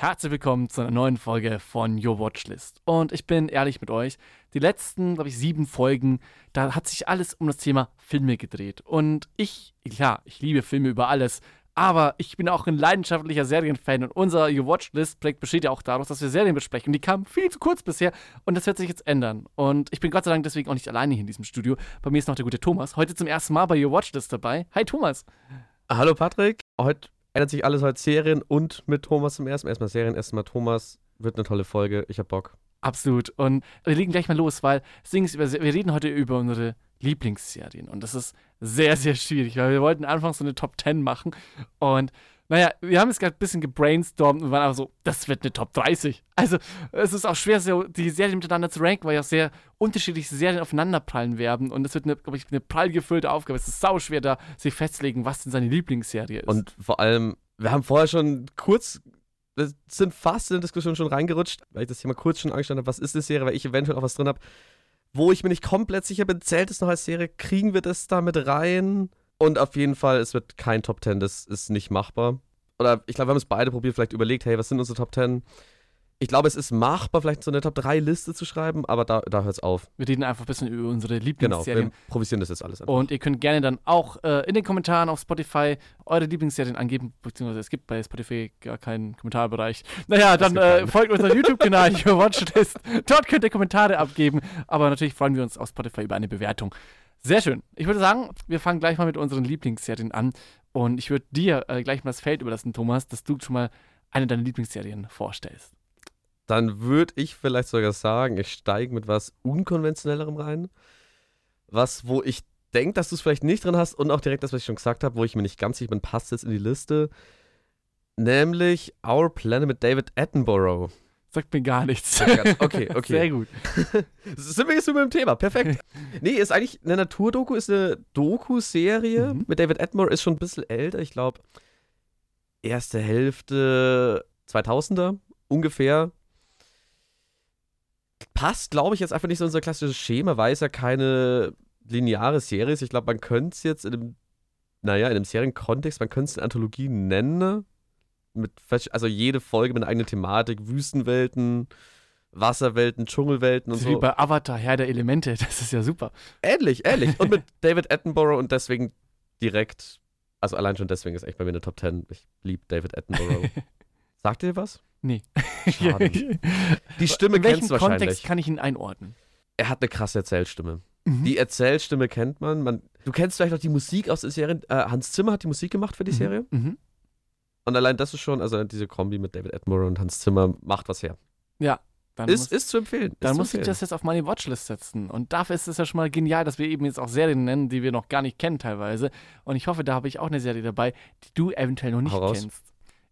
Herzlich willkommen zu einer neuen Folge von Your Watchlist. Und ich bin ehrlich mit euch, die letzten, glaube ich, sieben Folgen, da hat sich alles um das Thema Filme gedreht. Und ich, klar, ich liebe Filme über alles, aber ich bin auch ein leidenschaftlicher Serienfan und unser Your Watchlist-Projekt besteht ja auch daraus, dass wir Serien besprechen. Die kamen viel zu kurz bisher und das wird sich jetzt ändern. Und ich bin Gott sei Dank deswegen auch nicht alleine hier in diesem Studio. Bei mir ist noch der gute Thomas, heute zum ersten Mal bei Your Watchlist dabei. Hi Thomas. Hallo Patrick, heute ändert sich alles als Serien und mit Thomas zum ersten Mal. Erstmal Serien, erstmal Thomas. Wird eine tolle Folge. Ich hab Bock. Absolut. Und wir legen gleich mal los, weil wir reden heute über unsere Lieblingsserien. Und das ist sehr, sehr schwierig, weil wir wollten anfangs so eine Top 10 machen. Und naja, wir haben es gerade ein bisschen gebrainstormt und waren aber so, das wird eine Top 30. Also, es ist auch schwer, so die Serien miteinander zu ranken, weil ja auch sehr unterschiedliche Serien aufeinanderprallen werden. Und das wird, glaube ich, eine prall gefüllte Aufgabe. Es ist sau schwer, da sich festzulegen, was denn seine Lieblingsserie ist. Und vor allem, wir haben vorher schon kurz, wir sind fast in der Diskussion schon reingerutscht, weil ich das Thema kurz schon angestellt habe, was ist die Serie, weil ich eventuell auch was drin habe, wo ich mir nicht komplett sicher bin, zählt es noch als Serie, kriegen wir das da mit rein? Und auf jeden Fall, es wird kein Top 10, das ist nicht machbar. Oder ich glaube, wir haben es beide probiert, vielleicht überlegt, hey, was sind unsere Top 10? Ich glaube, es ist machbar, vielleicht so eine Top 3 Liste zu schreiben, aber da, da hört es auf. Wir reden einfach ein bisschen über unsere Genau, Lieblingsserien. wir improvisieren das jetzt alles einfach. Und ihr könnt gerne dann auch äh, in den Kommentaren auf Spotify eure Lieblingsserien angeben, beziehungsweise es gibt bei Spotify gar keinen Kommentarbereich. Naja, dann äh, folgt unserem YouTube-Kanal, Your Watchlist. Dort könnt ihr Kommentare abgeben, aber natürlich freuen wir uns auf Spotify über eine Bewertung. Sehr schön. Ich würde sagen, wir fangen gleich mal mit unseren Lieblingsserien an. Und ich würde dir äh, gleich mal das Feld überlassen, Thomas, dass du schon mal eine deiner Lieblingsserien vorstellst. dann würde ich vielleicht sogar sagen, ich steige mit was Unkonventionellerem rein. Was, wo ich denke, dass du es vielleicht nicht drin hast und auch direkt das, was ich schon gesagt habe, wo ich mir nicht ganz sicher bin, passt jetzt in die Liste. Nämlich Our Planet mit David Attenborough. Sagt mir gar nichts. Okay, okay. Sehr gut. Sind wir jetzt über dem Thema? Perfekt. Nee, ist eigentlich eine Naturdoku, ist eine Doku-Serie Mhm. mit David Attenborough, ist schon ein bisschen älter, ich glaube, erste Hälfte 2000er ungefähr. Passt, glaube ich, jetzt einfach nicht so unser klassisches Schema, weil es ja keine lineare Serie ist. Ich glaube, man könnte es jetzt in einem, naja, in einem Serienkontext, man könnte es eine Anthologie nennen. Mit, also jede Folge mit einer eigenen Thematik, Wüstenwelten, Wasserwelten, Dschungelwelten und ist wie so. bei Avatar, Herr der Elemente. Das ist ja super. Ähnlich, ähnlich. Und mit David Attenborough und deswegen direkt, also allein schon deswegen ist echt bei mir eine Top 10. Ich liebe David Attenborough. Sagt ihr was? Nee. Schade. Die Stimme In welchem kennst du Kontext wahrscheinlich. kann ich ihn einordnen? Er hat eine krasse Erzählstimme. Mhm. Die Erzählstimme kennt man. man. Du kennst vielleicht auch die Musik aus der Serie. Äh, Hans Zimmer hat die Musik gemacht für die Serie. Mhm. Und allein das ist schon, also diese Kombi mit David Attenborough und Hans Zimmer macht was her. Ja. Dann Ist, muss, ist zu empfehlen. dann muss ich empfehlen. das jetzt auf meine Watchlist setzen. Und dafür ist es ja schon mal genial, dass wir eben jetzt auch Serien nennen, die wir noch gar nicht kennen teilweise. Und ich hoffe, da habe ich auch eine Serie dabei, die du eventuell noch nicht Hau raus. kennst.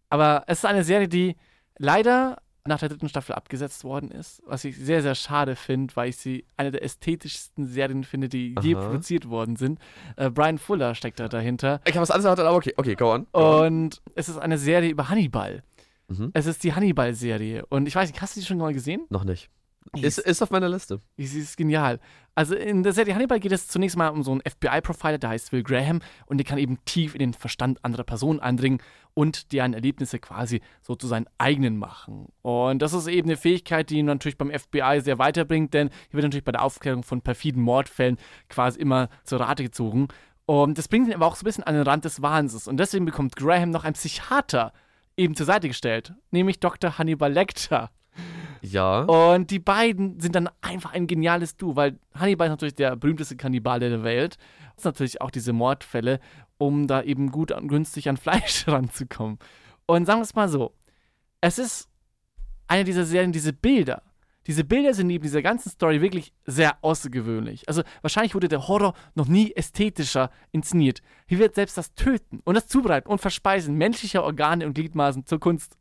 Aber es ist eine Serie, die leider nach der dritten Staffel abgesetzt worden ist, was ich sehr, sehr schade finde, weil ich sie eine der ästhetischsten Serien finde, die je Aha. produziert worden sind. Äh, Brian Fuller steckt da dahinter. Ich habe was anderes aber okay, okay, go on. Go on. Und es ist eine Serie über Hannibal. Mhm. Es ist die Hannibal-Serie. Und ich weiß nicht, hast du die schon mal gesehen? Noch nicht. Ist, ist auf meiner Liste. Sie ist genial. Also in der Serie Hannibal geht es zunächst mal um so einen FBI-Profiler, der heißt Will Graham und der kann eben tief in den Verstand anderer Personen eindringen und deren Erlebnisse quasi so zu seinen eigenen machen. Und das ist eben eine Fähigkeit, die ihn natürlich beim FBI sehr weiterbringt, denn hier wird natürlich bei der Aufklärung von perfiden Mordfällen quasi immer zur Rate gezogen. Und das bringt ihn aber auch so ein bisschen an den Rand des Wahnsinns. Und deswegen bekommt Graham noch einen Psychiater eben zur Seite gestellt, nämlich Dr. Hannibal Lecter. Ja. Und die beiden sind dann einfach ein geniales Duo, weil Hannibal ist natürlich der berühmteste Kannibale der Welt. Das sind natürlich auch diese Mordfälle, um da eben gut und günstig an Fleisch ranzukommen. Und sagen wir es mal so: Es ist eine dieser Serien, diese Bilder. Diese Bilder sind neben dieser ganzen Story wirklich sehr außergewöhnlich. Also wahrscheinlich wurde der Horror noch nie ästhetischer inszeniert. Hier wird selbst das Töten und das Zubereiten und Verspeisen menschlicher Organe und Gliedmaßen zur Kunst.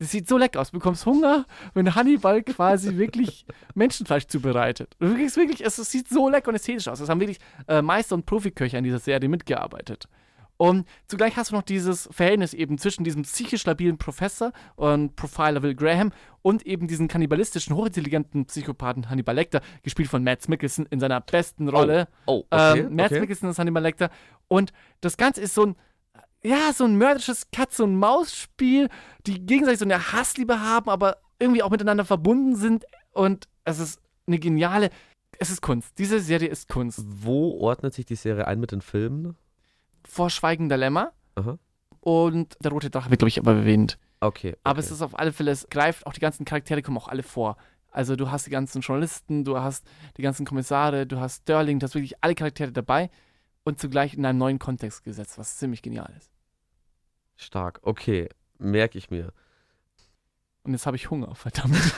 Das sieht so lecker aus. Du bekommst Hunger, wenn Hannibal quasi wirklich Menschenfleisch zubereitet. Du kriegst wirklich, es, es sieht so lecker und ästhetisch aus. Es haben wirklich äh, Meister und Profiköche an dieser Serie mitgearbeitet. Und zugleich hast du noch dieses Verhältnis eben zwischen diesem psychisch labilen Professor und Profiler Will Graham und eben diesen kannibalistischen, hochintelligenten Psychopathen Hannibal Lecter, gespielt von Mads Mikkelsen in seiner besten Rolle. Oh, okay. ähm, Mads okay. Mikkelsen ist Hannibal Lecter. Und das Ganze ist so ein, ja, so ein mörderisches Katze- und Maus-Spiel, die gegenseitig so eine Hassliebe haben, aber irgendwie auch miteinander verbunden sind. Und es ist eine geniale. Es ist Kunst. Diese Serie ist Kunst. Wo ordnet sich die Serie ein mit den Filmen? Vor Schweigender Lämmer. Aha. Und der rote Drache wird, glaube ich, aber erwähnt. Okay. okay. Aber es ist auf alle Fälle, es greift, auch die ganzen Charaktere kommen auch alle vor. Also du hast die ganzen Journalisten, du hast die ganzen Kommissare, du hast Sterling, du hast wirklich alle Charaktere dabei und zugleich in einem neuen Kontext gesetzt, was ziemlich genial ist. Stark. Okay, merke ich mir. Und jetzt habe ich Hunger, verdammt.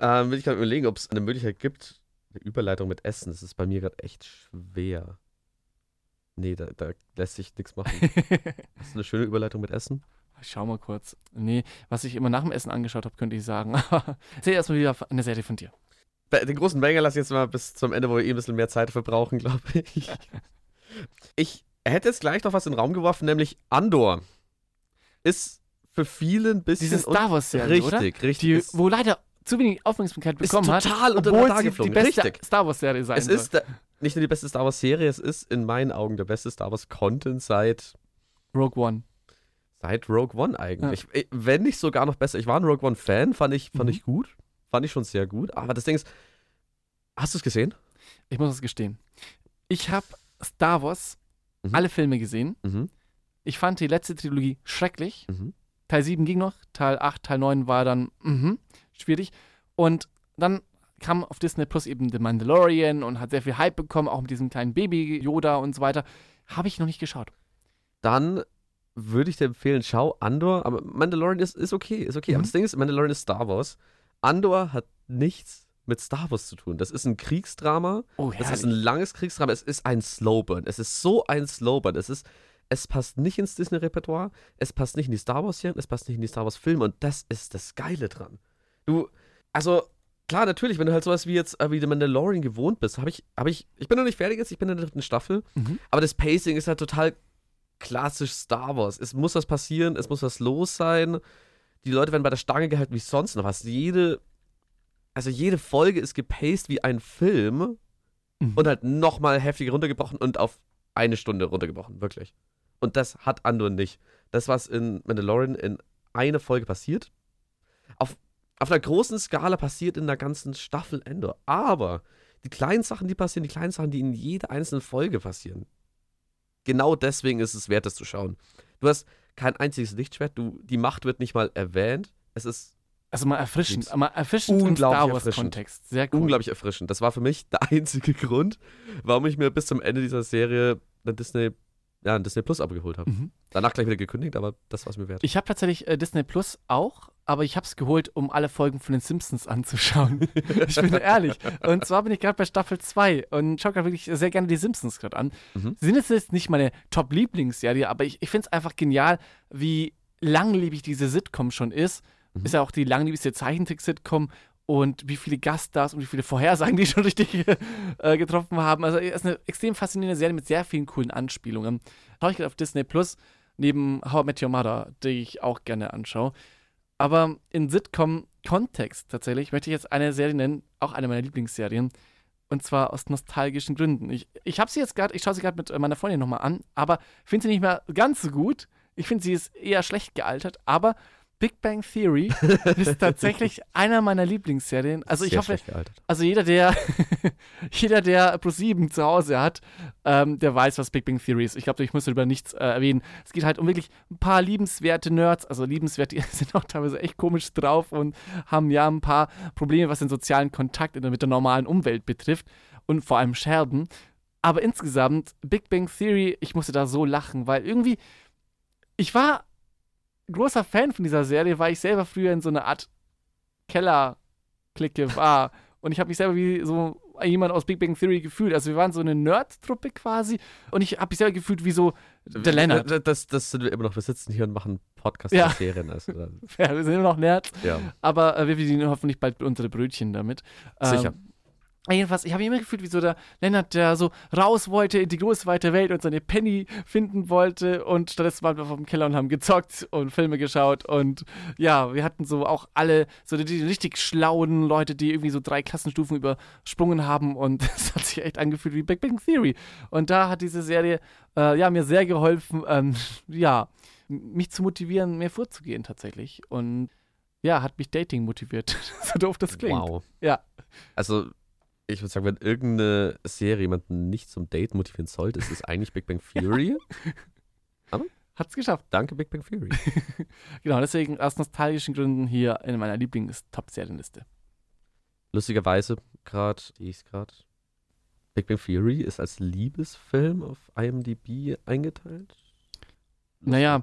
ähm, will ich gerade überlegen, ob es eine Möglichkeit gibt, eine Überleitung mit Essen. Das ist bei mir gerade echt schwer. Nee, da, da lässt sich nichts machen. Hast du eine schöne Überleitung mit Essen? Ich schau mal kurz. Nee, was ich immer nach dem Essen angeschaut habe, könnte ich sagen. Erzähl erstmal wieder eine Serie von dir. Den großen Banger lasse ich jetzt mal bis zum Ende, wo wir eh ein bisschen mehr Zeit verbrauchen, glaube ich. Ich hätte jetzt gleich noch was in den Raum geworfen, nämlich Andor. Ist für viele ein bisschen. Diese Star Wars-Serie, Richtig, oder? richtig. Die, wo leider zu wenig Aufmerksamkeit ist bekommen hat. total unter sie die geflogen. beste Richtig. Star Wars-Serie sein Es soll. ist der, nicht nur die beste Star Wars-Serie, es ist in meinen Augen der beste Star Wars-Content seit, Rogue One. seit Rogue One eigentlich. Ich- Wenn nicht sogar noch besser. Ich war ein Rogue One-Fan, fand ich, fand Mhm. ich gut. Fand ich schon sehr gut. Aber das Ding ist, hast du es gesehen? Ich muss es gestehen. Ich habe Star Wars, Mhm. alle Filme gesehen. Mhm. Ich fand die letzte Trilogie schrecklich. Mhm. Teil 7 ging noch, Teil 8, Teil 9 war dann mhm, schwierig. Und dann kam auf Disney Plus eben The Mandalorian und hat sehr viel Hype bekommen, auch mit diesem kleinen Baby Yoda und so weiter. Habe ich noch nicht geschaut. Dann würde ich dir empfehlen, schau Andor. Aber Mandalorian ist, ist okay, ist okay. Mhm. Aber das Ding ist, Mandalorian ist Star Wars. Andor hat nichts mit Star Wars zu tun. Das ist ein Kriegsdrama. Oh, Es ist ein langes Kriegsdrama. Es ist ein Slowburn. Es ist so ein Slowburn. Es ist, es passt nicht ins Disney-Repertoire. Es passt nicht in die Star Wars-Serien. Es passt nicht in die Star Wars-Filme. Und das ist das Geile dran. Du, also, klar, natürlich, wenn du halt sowas wie jetzt, äh, wie The Mandalorian gewohnt bist, habe ich, habe ich, ich bin noch nicht fertig jetzt, ich bin in der dritten Staffel. Mhm. Aber das Pacing ist halt total klassisch Star Wars. Es muss was passieren, es muss was los sein. Die Leute werden bei der Stange gehalten wie sonst noch was. Jede, also jede Folge ist gepaced wie ein Film Mhm. und halt nochmal heftig runtergebrochen und auf eine Stunde runtergebrochen, wirklich. Und das hat Andor nicht. Das, was in Mandalorian in einer Folge passiert, auf, auf einer großen Skala passiert in der ganzen Staffel Endor. Aber die kleinen Sachen, die passieren, die kleinen Sachen, die in jeder einzelnen Folge passieren, genau deswegen ist es wert, das zu schauen. Du hast kein einziges Lichtschwert, du, die Macht wird nicht mal erwähnt. Es ist Also mal erfrischend, mal erfrischend im Unglaublich Star erfrischend. Wars-Kontext. Sehr cool. unglaublich erfrischend. Das war für mich der einzige Grund, warum ich mir bis zum Ende dieser Serie eine Disney, ja, ein Disney Plus abgeholt habe. Mhm. Danach gleich wieder gekündigt, aber das war es mir wert. Ich habe tatsächlich äh, Disney Plus auch, aber ich habe es geholt, um alle Folgen von den Simpsons anzuschauen. ich bin ehrlich. Und zwar bin ich gerade bei Staffel 2 und schaue gerade wirklich sehr gerne die Simpsons gerade an. Mhm. Sind es jetzt nicht meine Top-Lieblingsserie, aber ich, ich finde es einfach genial, wie langlebig diese Sitcom schon ist. Mhm. Ist ja auch die langlebigste Zeichentrick-Sitcom und wie viele Gaststars und wie viele Vorhersagen die schon richtig äh, getroffen haben. Also es ist eine extrem faszinierende Serie mit sehr vielen coolen Anspielungen. Schaue ich gerade auf Disney Plus, neben How I Met Your Mother, die ich auch gerne anschaue. Aber in Sitcom-Kontext tatsächlich möchte ich jetzt eine Serie nennen, auch eine meiner Lieblingsserien. Und zwar aus nostalgischen Gründen. Ich, ich habe sie jetzt gerade, ich schaue sie gerade mit äh, meiner Freundin nochmal an, aber finde sie nicht mehr ganz so gut. Ich finde, sie ist eher schlecht gealtert, aber Big Bang Theory ist tatsächlich einer meiner Lieblingsserien. Also ich hoffe, also jeder, der jeder, der Pro7 zu Hause hat, ähm, der weiß, was Big Bang Theory ist. Ich glaube, ich muss darüber nichts äh, erwähnen. Es geht halt um wirklich ein paar liebenswerte Nerds, also liebenswert, die sind auch teilweise echt komisch drauf und haben ja ein paar Probleme, was den sozialen Kontakt mit der normalen Umwelt betrifft und vor allem Scherben. Aber insgesamt, Big Bang Theory, ich musste da so lachen, weil irgendwie, ich war großer Fan von dieser Serie, weil ich selber früher in so einer Art Keller-Clique war. Und ich habe mich selber wie so jemand aus Big Bang Theory gefühlt. Also wir waren so eine Nerd-Truppe quasi. Und ich habe mich selber gefühlt wie so der Lennart. Das, das, das sind wir immer noch. Wir sitzen hier und machen Podcast Ja. Serien. Also, Ja, wir sind immer noch Nerds. ja. Aber äh, wir verdienen hoffentlich bald unsere Brötchen damit. Ähm, Sicher. Jedenfalls, ich habe mich immer gefühlt wie so der Lennart, der so raus wollte in die große weite Welt und seine Penny finden wollte. Und stattdessen waren wir vom Keller und haben gezockt und Filme geschaut. Und ja, wir hatten so auch alle so die, die richtig schlauen Leute, die irgendwie so drei Klassenstufen übersprungen haben. Und es hat sich echt angefühlt wie Big Bang Theory. Und da hat diese Serie äh, ja, mir sehr geholfen, ähm, ja, mich zu motivieren, mehr vorzugehen tatsächlich. Und ja, hat mich Dating motiviert. so doof das klingt. Wow. Ja. Also, ich würde sagen, wenn irgendeine Serie jemanden nicht zum Date motivieren sollte, ist es eigentlich Big Bang Theory. Hat's geschafft. Danke, Big Bang Theory. Genau, deswegen aus nostalgischen Gründen hier in meiner Lieblings-Top-Serienliste. Lustigerweise, gerade, sehe ich gerade. Big Bang Theory ist als Liebesfilm auf IMDb eingeteilt. Naja,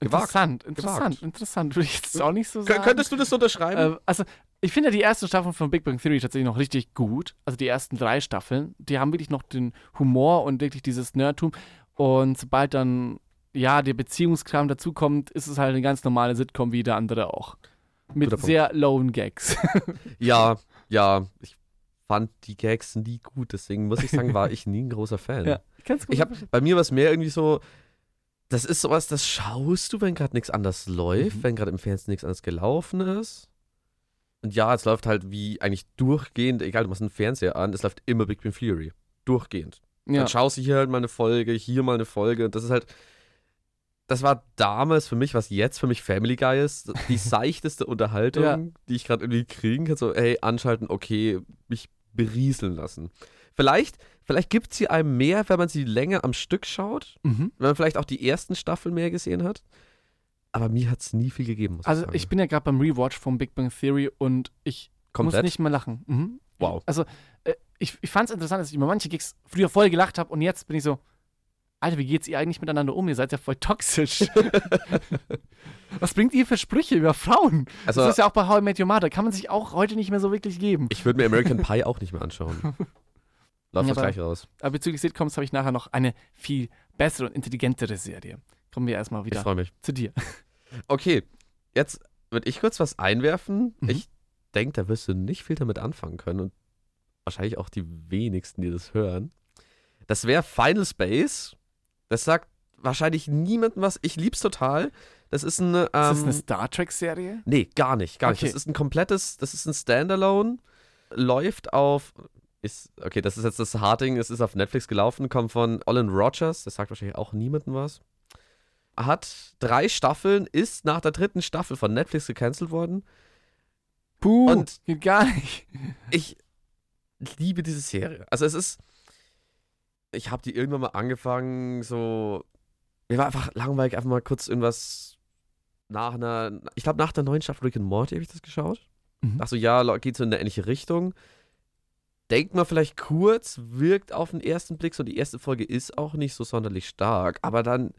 Gewagt. interessant, interessant, Gewagt. interessant. Würde ich jetzt auch nicht so sagen. könntest du das unterschreiben? Äh, also, ich finde die ersten Staffeln von Big Bang Theory tatsächlich noch richtig gut. Also die ersten drei Staffeln. Die haben wirklich noch den Humor und wirklich dieses Nerdtum. Und sobald dann, ja, der Beziehungskram dazukommt, ist es halt eine ganz normale Sitcom wie der andere auch. Mit sehr lowen Gags. ja, ja. Ich fand die Gags nie gut, deswegen muss ich sagen, war ich nie ein großer Fan. Ja, ich kann's gut Ich habe bei mir war es mehr irgendwie so, das ist sowas, das schaust du, wenn gerade nichts anders läuft, Mhm. wenn gerade im Fernsehen nichts anderes gelaufen ist. Und ja, es läuft halt wie eigentlich durchgehend, egal, du machst einen Fernseher an, es läuft immer Big Bang Theory. Durchgehend. ja. Dann schaust du hier halt mal eine Folge, hier mal eine Folge. Und das ist halt, das war damals für mich, was jetzt für mich Family Guy ist, die seichteste Unterhaltung, Ja. die ich gerade irgendwie kriegen kann. So, hey, anschalten, okay, mich berieseln lassen. Vielleicht, vielleicht gibt sie einem mehr, wenn man sie länger am Stück schaut, Mhm. wenn man vielleicht auch die ersten Staffeln mehr gesehen hat. Aber mir hat es nie viel gegeben, Also ich ich bin ja gerade beim Rewatch von Big Bang Theory und ich Komplett? muss nicht mehr lachen. Mhm. Wow. Also äh, ich, ich fand es interessant, dass ich über manche Gigs früher voll gelacht habe und jetzt bin ich so, Alter, wie geht's ihr eigentlich miteinander um? Ihr seid ja voll toxisch. Was bringt ihr für Sprüche über Frauen? Also, das ist ja auch bei How I Met Your Mother. Kann man sich auch heute nicht mehr so wirklich geben. ich würde mir American Pie auch nicht mehr anschauen. Läuft Ja, das gleich raus. Aber bezüglich Sitcoms habe ich nachher noch eine viel bessere und intelligentere Serie. Kommen wir erstmal Ich wieder freue mich. zu dir. Okay, jetzt würde ich kurz was einwerfen. Mhm. Ich denke, da wirst du nicht viel damit anfangen können und wahrscheinlich auch die wenigsten, die das hören. Das wäre Final Space. Das sagt wahrscheinlich niemandem was. Ich lieb's total. Das ist ein. Ähm, Ist das eine Star Trek-Serie? Nee, gar nicht, gar nicht. Okay. Das ist ein komplettes, das ist ein Standalone, läuft auf, ist, okay, das ist jetzt das Harding, es ist auf Netflix gelaufen, kommt von Olin Rogers, das sagt wahrscheinlich auch niemandem was. Hat drei Staffeln, ist nach der dritten Staffel von Netflix gecancelt worden. Puh, Und- geht gar nicht. Ich liebe diese Serie. Also es ist, ich habe die irgendwann mal angefangen, so, mir war einfach langweilig, einfach mal kurz irgendwas nach einer, ich glaube nach der neuen Staffel Rick and Morty habe ich das geschaut. Mhm. Ach so, ja, geht so in eine ähnliche Richtung. Denkt man vielleicht kurz, wirkt auf den ersten Blick so, die erste Folge ist auch nicht so sonderlich stark, aber dann,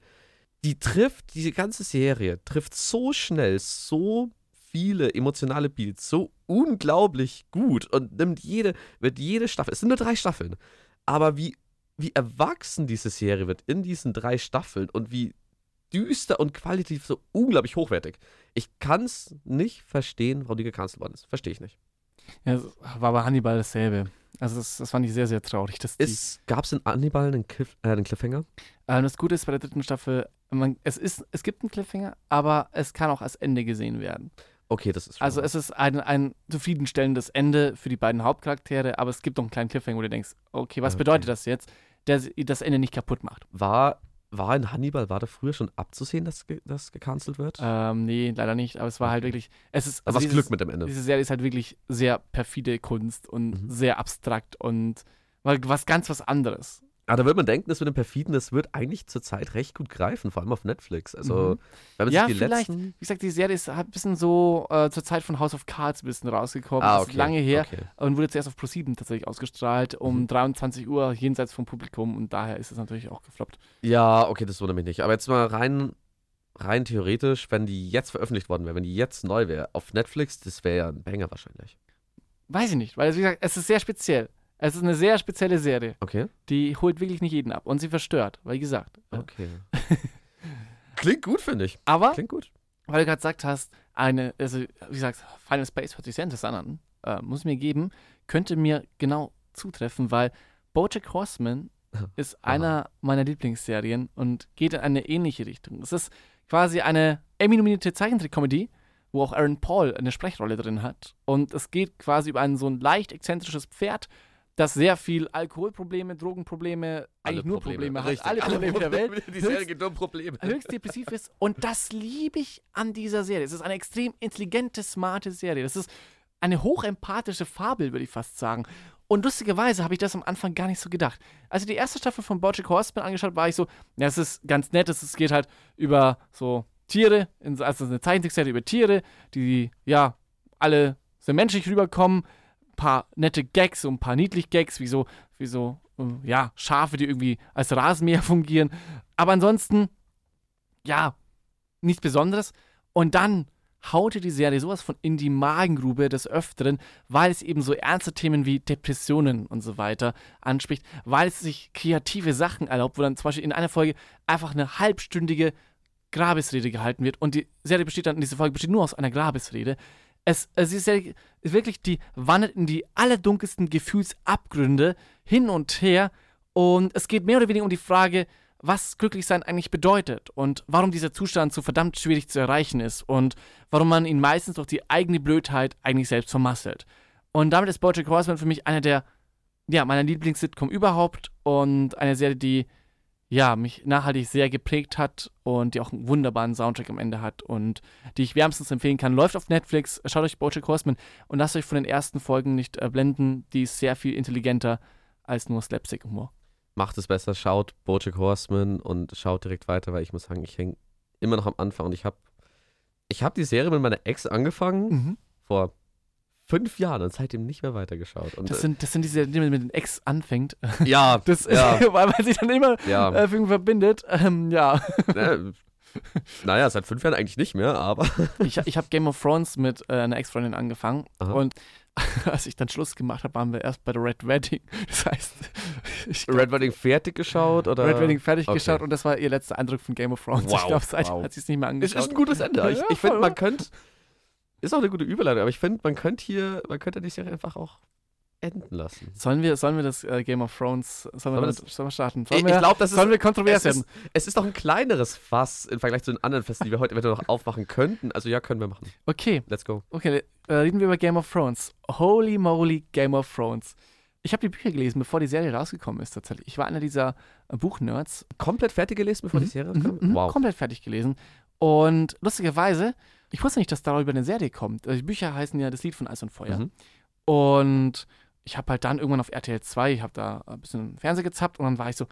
die trifft, diese ganze Serie trifft so schnell, so viele emotionale Beats, so unglaublich gut und nimmt jede, wird jede Staffel, es sind nur drei Staffeln, aber wie, wie erwachsen diese Serie wird in diesen drei Staffeln und wie düster und qualitativ so unglaublich hochwertig. Ich kann es nicht verstehen, warum die gecancelt worden ist. Verstehe ich nicht. Ja, es war bei Hannibal dasselbe. Also das, das fand ich sehr, sehr traurig. Dass die, Gab es in Hannibal einen, Cliff, äh, einen Cliffhanger? Ähm, das Gute ist bei der dritten Staffel, man, es, ist, es gibt einen Cliffhanger, aber es kann auch als Ende gesehen werden. Okay, das ist Also es ist ein, ein zufriedenstellendes Ende für die beiden Hauptcharaktere, aber es gibt noch einen kleinen Cliffhanger, wo du denkst, okay, was Okay. bedeutet das jetzt, der das Ende nicht kaputt macht? war, war in Hannibal, war da früher schon abzusehen, dass das gecancelt wird? Ähm, nee, leider nicht, aber es war halt wirklich, es ist, also was dieses- Glück mit dem Ende. Diese Serie ist halt wirklich sehr perfide Kunst und Mhm. sehr abstrakt und was ganz was anderes. Aber da würde man denken, das mit dem Perfiden, das wird eigentlich zurzeit recht gut greifen, vor allem auf Netflix. Also, Mhm. wenn man Ja, sich die vielleicht. letzten. Wie gesagt, die Serie ist ein bisschen so äh, zur Zeit von House of Cards ein bisschen rausgekommen. Ah, Das okay. ist lange her Okay. und wurde zuerst auf ProSieben tatsächlich ausgestrahlt um Mhm. 23 Uhr jenseits vom Publikum und daher ist es natürlich auch gefloppt. Ja, okay, das wundert mich nicht. Aber jetzt mal rein, rein theoretisch, wenn die jetzt veröffentlicht worden wäre, wenn die jetzt neu wäre, auf Netflix, das wäre ja ein Banger wahrscheinlich. Weiß ich nicht, weil wie gesagt, es ist sehr speziell. Es ist eine sehr spezielle Serie. Okay. Die holt wirklich nicht jeden ab und sie verstört, weil gesagt. Okay. Klingt gut, finde ich. Aber Klingt gut. weil du gerade gesagt hast, eine, also wie gesagt, Final Space hört sich sehr interessant an, äh, muss mir geben, könnte mir genau zutreffen, weil Bojack Horseman ist einer meiner Lieblingsserien und geht in eine ähnliche Richtung. Es ist quasi eine Emmy-nominierte Zeichentrick-Comedy, wo auch Aaron Paul eine Sprechrolle drin hat. Und es geht quasi über ein so ein leicht exzentrisches Pferd, das sehr viel Alkoholprobleme, Drogenprobleme, eigentlich nur Probleme, hat. Richtig. Alle Probleme der Welt. Die Serie Höchst- nur um Probleme. höchst depressiv ist. Und das liebe ich an dieser Serie. Es ist eine extrem intelligente, smarte Serie. Das ist eine hochempathische Fabel, würde ich fast sagen. Und lustigerweise habe ich das am Anfang gar nicht so gedacht. Als ich die erste Staffel von Bojack Horseman angeschaut war ich so, ja, es ist ganz nett, es geht halt über so Tiere, also eine Zeichentrickserie über Tiere, die, ja, alle sehr menschlich rüberkommen. Paar nette Gags, so ein paar niedlich Gags, wie so, wie so, äh, ja, Schafe, die irgendwie als Rasenmäher fungieren. Aber ansonsten, ja, nichts Besonderes. Und dann haute die Serie sowas von in die Magengrube des Öfteren, weil es eben so ernste Themen wie Depressionen und so weiter anspricht, weil es sich kreative Sachen erlaubt, wo dann zum Beispiel in einer Folge einfach eine halbstündige Grabesrede gehalten wird und die Serie besteht dann, diese Folge besteht nur aus einer Grabesrede. Es, es ist ja- wirklich, die wandert in die allerdunkelsten Gefühlsabgründe hin und her und es geht mehr oder weniger um die Frage, was Glücklichsein eigentlich bedeutet und warum dieser Zustand so verdammt schwierig zu erreichen ist und warum man ihn meistens durch die eigene Blödheit eigentlich selbst vermasselt. Und damit ist Bojack Horseman für mich einer der, ja, meiner Lieblings-Sitcom überhaupt und eine Serie, die, ja, mich nachhaltig sehr geprägt hat und die auch einen wunderbaren Soundtrack am Ende hat und die ich wärmstens empfehlen kann. Läuft auf Netflix, schaut euch Bojack Horseman und lasst euch von den ersten Folgen nicht äh, blenden. Die ist sehr viel intelligenter als nur Slapstick-Humor. Macht es besser, schaut Bojack Horseman und schaut direkt weiter, weil ich muss sagen, ich hänge immer noch am Anfang und ich habe ich hab die Serie mit meiner Ex angefangen Mhm. vor fünf Jahren und seitdem nicht mehr weitergeschaut. Und Das äh, sind, das sind diese, die man mit den Ex anfängt. ja, Das ja, ist, weil man sich dann immer ja. äh, irgendwie verbindet. Ähm, ja. ne, naja, seit fünf Jahren eigentlich nicht mehr, aber Ich, ich habe Game of Thrones mit äh, einer Ex-Freundin angefangen Aha. und als ich dann Schluss gemacht habe, waren wir erst bei der Red Wedding. Das heißt, ich Red Wedding fertig geschaut oder? Red Wedding fertig Okay. geschaut und das war ihr letzter Eindruck von Game of Thrones. Wow, ich glaube, seitdem wow. hat sie es nicht mehr Es angeschaut. ist ein gutes Ende. Ich, Ja, ich finde, man könnte. Ist auch eine gute Überleitung, aber ich finde, man könnte hier, man könnte die Serie einfach auch enden lassen. sollen, wir, sollen wir das äh, Game of Thrones, sollen wir, Sollen wir damit, sollen wir starten? Ich, Sollen ich wir, glaube, das ist. sollen wir kontrovers werden? ist, es ist doch ein kleineres Fass im Vergleich zu den anderen Festen, die wir heute eventuell noch aufmachen könnten. Also ja, können wir machen. Okay, Let's go. Okay, äh, reden wir über Game of Thrones. Holy moly, Game of Thrones. Ich habe die Bücher gelesen, bevor die Serie rausgekommen ist, tatsächlich. Ich war einer dieser äh, Buchnerds. Komplett fertig gelesen, bevor die Serie Mhm, kam? mhm, Wow. Komplett fertig gelesen. Und lustigerweise, ich wusste nicht, dass darüber eine Serie kommt. Also die Bücher heißen ja Das Lied von Eis und Feuer. Mhm. Und ich habe halt dann irgendwann auf RTL 2, ich habe da ein bisschen im Fernsehen gezappt und dann war ich so,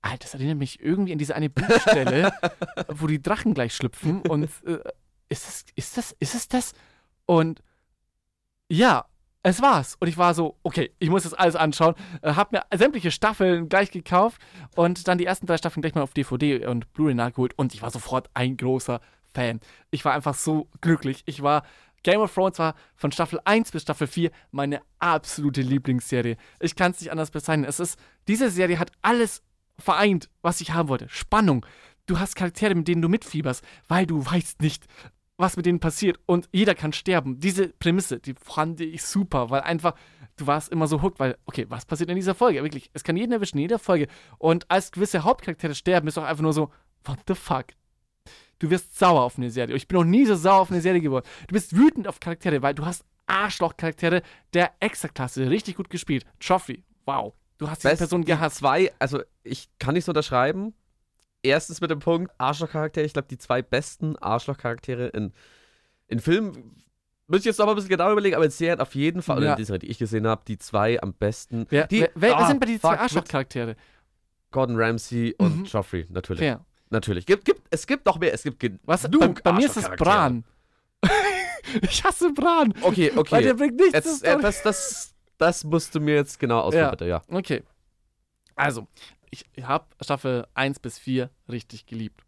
Alter, das erinnert mich irgendwie an diese eine Buchstelle, wo die Drachen gleich schlüpfen und äh, ist das, ist das, ist es das? Und ja, es war's. Und ich war so, okay, ich muss das alles anschauen. Äh, hab mir sämtliche Staffeln gleich gekauft und dann die ersten drei Staffeln gleich mal auf DVD und Blu-ray nachgeholt und ich war sofort ein großer Fan. Ich war einfach so glücklich. Ich war Game of Thrones war von Staffel 1 bis Staffel 4 meine absolute Lieblingsserie. Ich kann es nicht anders bezeichnen. Es ist, diese Serie hat alles vereint, was ich haben wollte. Spannung. Du hast Charaktere, mit denen du mitfieberst, weil du weißt nicht, was mit denen passiert und jeder kann sterben. Diese Prämisse, die fand ich super, weil einfach, du warst immer so hooked, weil, okay, was passiert in dieser Folge? Wirklich, es kann jeden erwischen, in jeder Folge. Und als gewisse Hauptcharaktere sterben, ist auch einfach nur so, what the fuck? Du wirst sauer auf eine Serie. Ich bin noch nie so sauer auf eine Serie geworden. Du bist wütend auf Charaktere, weil du hast Arschloch-Charaktere der Extraklasse. Richtig gut gespielt. Joffrey, wow. Du hast diese Person die gehasst. Zwei, also ich kann nicht so unterschreiben. Erstens mit dem Punkt Arschloch-Charaktere. Ich glaube, die zwei besten Arschloch-Charaktere in, in Filmen. Muss ich jetzt noch mal ein bisschen genauer überlegen, aber in Serien auf jeden Fall, oder Ja. in dieser, die ich gesehen habe, die zwei am besten. Wer, die, wer, wer Ah, sind bei die zwei Arschloch-Charaktere? Gordon Ramsay und Mhm. Joffrey, natürlich. Fair. Natürlich. Gibt, gibt, es gibt noch mehr. Es gibt Was? Bei, bei mir ist es. Bran. ich hasse Bran. Okay, Weil okay. der bringt nichts. Jetzt, äh, das, das, das musst du mir jetzt genau ausführen, Ja. bitte, ja. Okay. Also, ich habe Staffel 1 bis 4 richtig geliebt.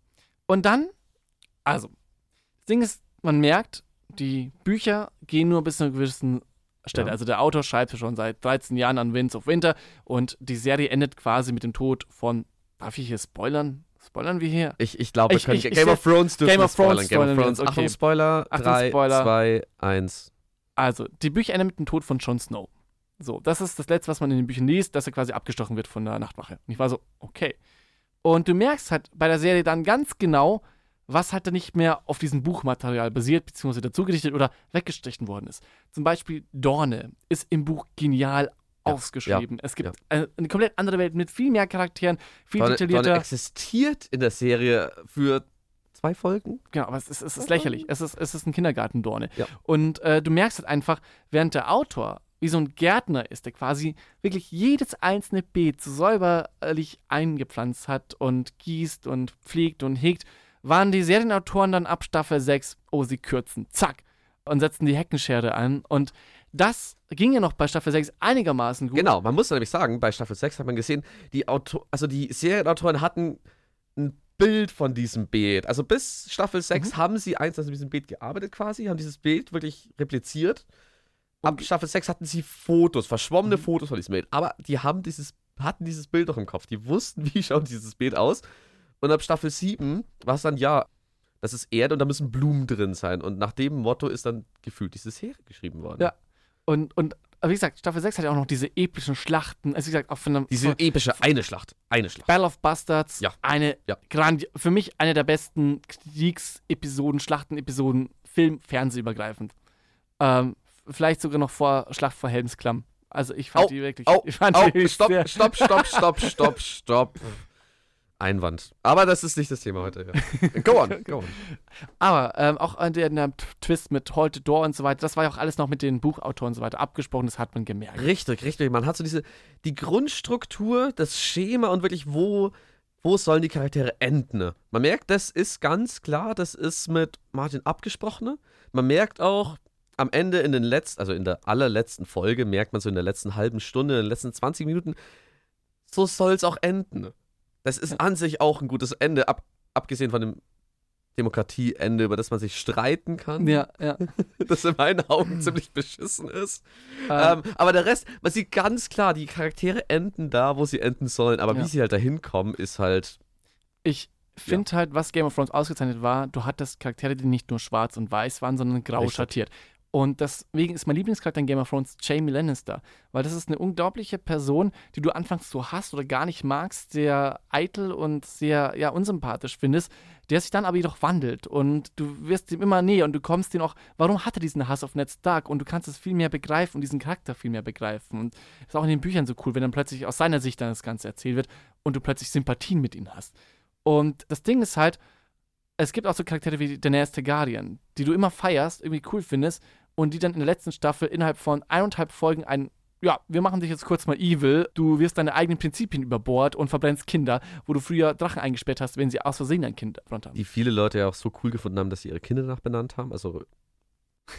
Und dann, also, das Ding ist, man merkt, die Bücher gehen nur bis zu einer gewissen Stelle. Ja. Also der Autor schreibt schon seit 13 Jahren an Winds of Winter und die Serie endet quasi mit dem Tod von, darf ich hier spoilern? Spoilern wir hier? Ich, ich glaube, wir Ich- können ich- ich Game seh- of Thrones Game of Thrones. Game of Thrones. Achtung, okay. Spoiler. Achtung, 3, Spoiler. 2, 1. Also, die Bücher enden mit dem Tod von Jon Snow. So, das ist das Letzte, was man in den Büchern liest, dass er quasi abgestochen wird von der Nachtwache. Und ich war so, okay. Und du merkst halt bei der Serie dann ganz genau, was halt dann nicht mehr auf diesem Buchmaterial basiert, beziehungsweise dazugedichtet oder weggestrichen worden ist. Zum Beispiel Dorne ist im Buch genial Ja, ausgeschrieben. Es gibt ja. eine, eine komplett andere Welt mit viel mehr Charakteren, viel Dorne detaillierter. existiert in der Serie für zwei Folgen. Genau, aber es ist, es ist lächerlich. Es ist, es ist ein Kindergartendorne. Ja. Und äh, du merkst halt einfach, während der Autor wie so ein Gärtner ist, der quasi wirklich jedes einzelne Beet so säuberlich eingepflanzt hat und gießt und pflegt und hegt, waren die Serienautoren dann ab Staffel 6, oh, sie kürzen, zack, und setzen die Heckenschere an. Und das ging ja noch bei Staffel 6 einigermaßen gut. Genau, man muss nämlich sagen, bei Staffel 6 hat man gesehen, die Auto also die Serienautoren hatten ein Bild von diesem Beet. Also bis Staffel 6 Mhm. haben sie eins an diesem Beet gearbeitet quasi, haben dieses Bild wirklich repliziert. Ab Staffel 6 hatten sie Fotos, verschwommene Mhm. Fotos von diesem Bild. Aber die haben dieses, hatten dieses Bild noch im Kopf. Die wussten, wie schaut dieses Bild aus. Und ab Staffel 7 war es dann, ja, das ist Erde und da müssen Blumen drin sein. Und nach dem Motto ist dann gefühlt diese Serie geschrieben worden. Ja. Und, und aber wie gesagt, Staffel 6 hat ja auch noch diese epischen Schlachten. Also wie gesagt, auch von einem Diese von epische eine Schlacht. Eine Schlacht. Battle of Bastards, Ja. eine Ja. grandi für mich eine der besten Kriegsepisoden, Schlachtenepisoden, Film, Fernsehübergreifend. Ähm, vielleicht sogar noch vor Schlacht vor Helmsklamm. Also ich fand Au, die wirklich. Au, ich fand au, die stopp, sehr- stopp, stopp, stopp, stopp, stopp. Einwand. Aber das ist nicht das Thema heute. Ja. Go on, go on. Aber ähm, auch an der, der Twist mit Hold the Door und so weiter, das war ja auch alles noch mit den Buchautoren und so weiter abgesprochen, das hat man gemerkt. Richtig, richtig. Man hat so diese, die Grundstruktur, das Schema und wirklich, wo, wo sollen die Charaktere enden. ne? Man merkt, das ist ganz klar, das ist mit Martin abgesprochen. Man merkt auch am Ende in den letzten, also in der allerletzten Folge, merkt man so in der letzten halben Stunde, in den letzten 20 Minuten, so soll es auch enden. Das ist Ja. an sich auch ein gutes Ende, ab, abgesehen von dem Demokratieende, über das man sich streiten kann. Ja, ja. Das in meinen Augen ziemlich beschissen ist. Ähm, Ähm, aber der Rest, man sieht ganz klar, die Charaktere enden da, wo sie enden sollen, aber Ja. wie sie halt dahin kommen, ist halt. ich finde halt, was Game of Thrones ausgezeichnet war, du hattest Charaktere, die nicht nur schwarz und weiß waren, sondern grau Richtig. schattiert. Und deswegen ist mein Lieblingscharakter in Game of Thrones Jamie Lannister, weil das ist eine unglaubliche Person, die du anfangs so hast oder gar nicht magst, sehr eitel und sehr ja, unsympathisch findest, der sich dann aber jedoch wandelt und du wirst ihm immer näher und du kommst ihm auch, warum hat er diesen Hass auf Ned Stark und du kannst es viel mehr begreifen und diesen Charakter viel mehr begreifen und das ist auch in den Büchern so cool, wenn dann plötzlich aus seiner Sicht dann das Ganze erzählt wird und du plötzlich Sympathien mit ihm hast. Und das Ding ist halt, es gibt auch so Charaktere wie Daenerys Targaryen, die du immer feierst, irgendwie cool findest und die dann in der letzten Staffel innerhalb von eineinhalb Folgen ein ja, wir machen dich jetzt kurz mal evil. Du wirst deine eigenen Prinzipien über Bord und verbrennst Kinder, wo du früher Drachen eingesperrt hast, wenn sie aus Versehen ein Kind verbrannt haben. Die viele Leute ja auch so cool gefunden haben, dass sie ihre Kinder nach benannt haben. Also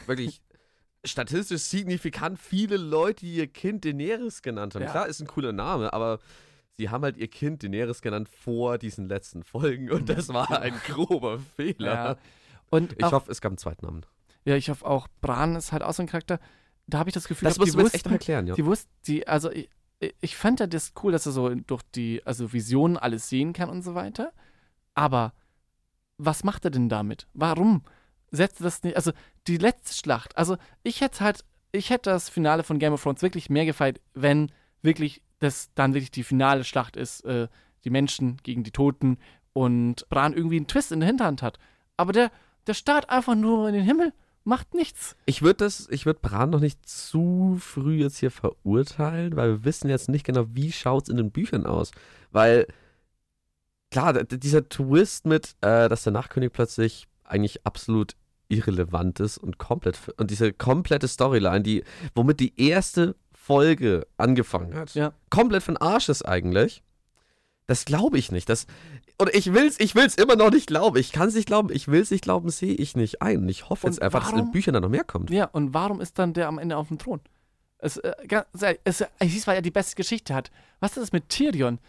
wirklich statistisch signifikant viele Leute, die ihr Kind Daenerys genannt haben. Ja. Klar, ist ein cooler Name, aber sie haben halt ihr Kind Daenerys genannt vor diesen letzten Folgen und das war ein grober Fehler. Ja. Und Ich hoffe, es gab einen zweiten Namen. Ja, ich hoffe auch, Bran ist halt auch so ein Charakter. Da habe ich das Gefühl, Das musst die du jetzt echt wussten, erklären, ja. Die wussten, die, also ich, ich fand ja das cool, dass er so durch die, also Visionen alles sehen kann und so weiter. Aber was macht er denn damit? Warum setzt er das nicht? Also die letzte Schlacht, also ich hätte halt, ich hätte das Finale von Game of Thrones wirklich mehr gefeiert, wenn wirklich das dann wirklich die finale Schlacht ist, äh, die Menschen gegen die Toten und Bran irgendwie einen Twist in der Hinterhand hat. Aber der, der starrt einfach nur in den Himmel, macht nichts. Ich würde das, ich würde Bran noch nicht zu früh jetzt hier verurteilen, weil wir wissen jetzt nicht genau, wie schaut es in den Büchern aus. Weil, klar, dieser Twist mit, äh, dass der Nachkönig plötzlich eigentlich absolut irrelevant ist und komplett, und diese komplette Storyline, die, womit die erste Folge angefangen hat, Ja. komplett von Arsch ist eigentlich, das glaube ich nicht. Das, und ich will's, ich will's immer noch nicht glauben. Ich kann es nicht glauben. Ich will's nicht glauben, sehe ich nicht ein. Ich hoffe jetzt Und einfach, dass in den warum- Büchern da noch mehr kommt. Ja, und warum ist dann der am Ende auf dem Thron? Es, äh, es, es hieß, weil er die beste Geschichte hat. Was ist das mit Tyrion?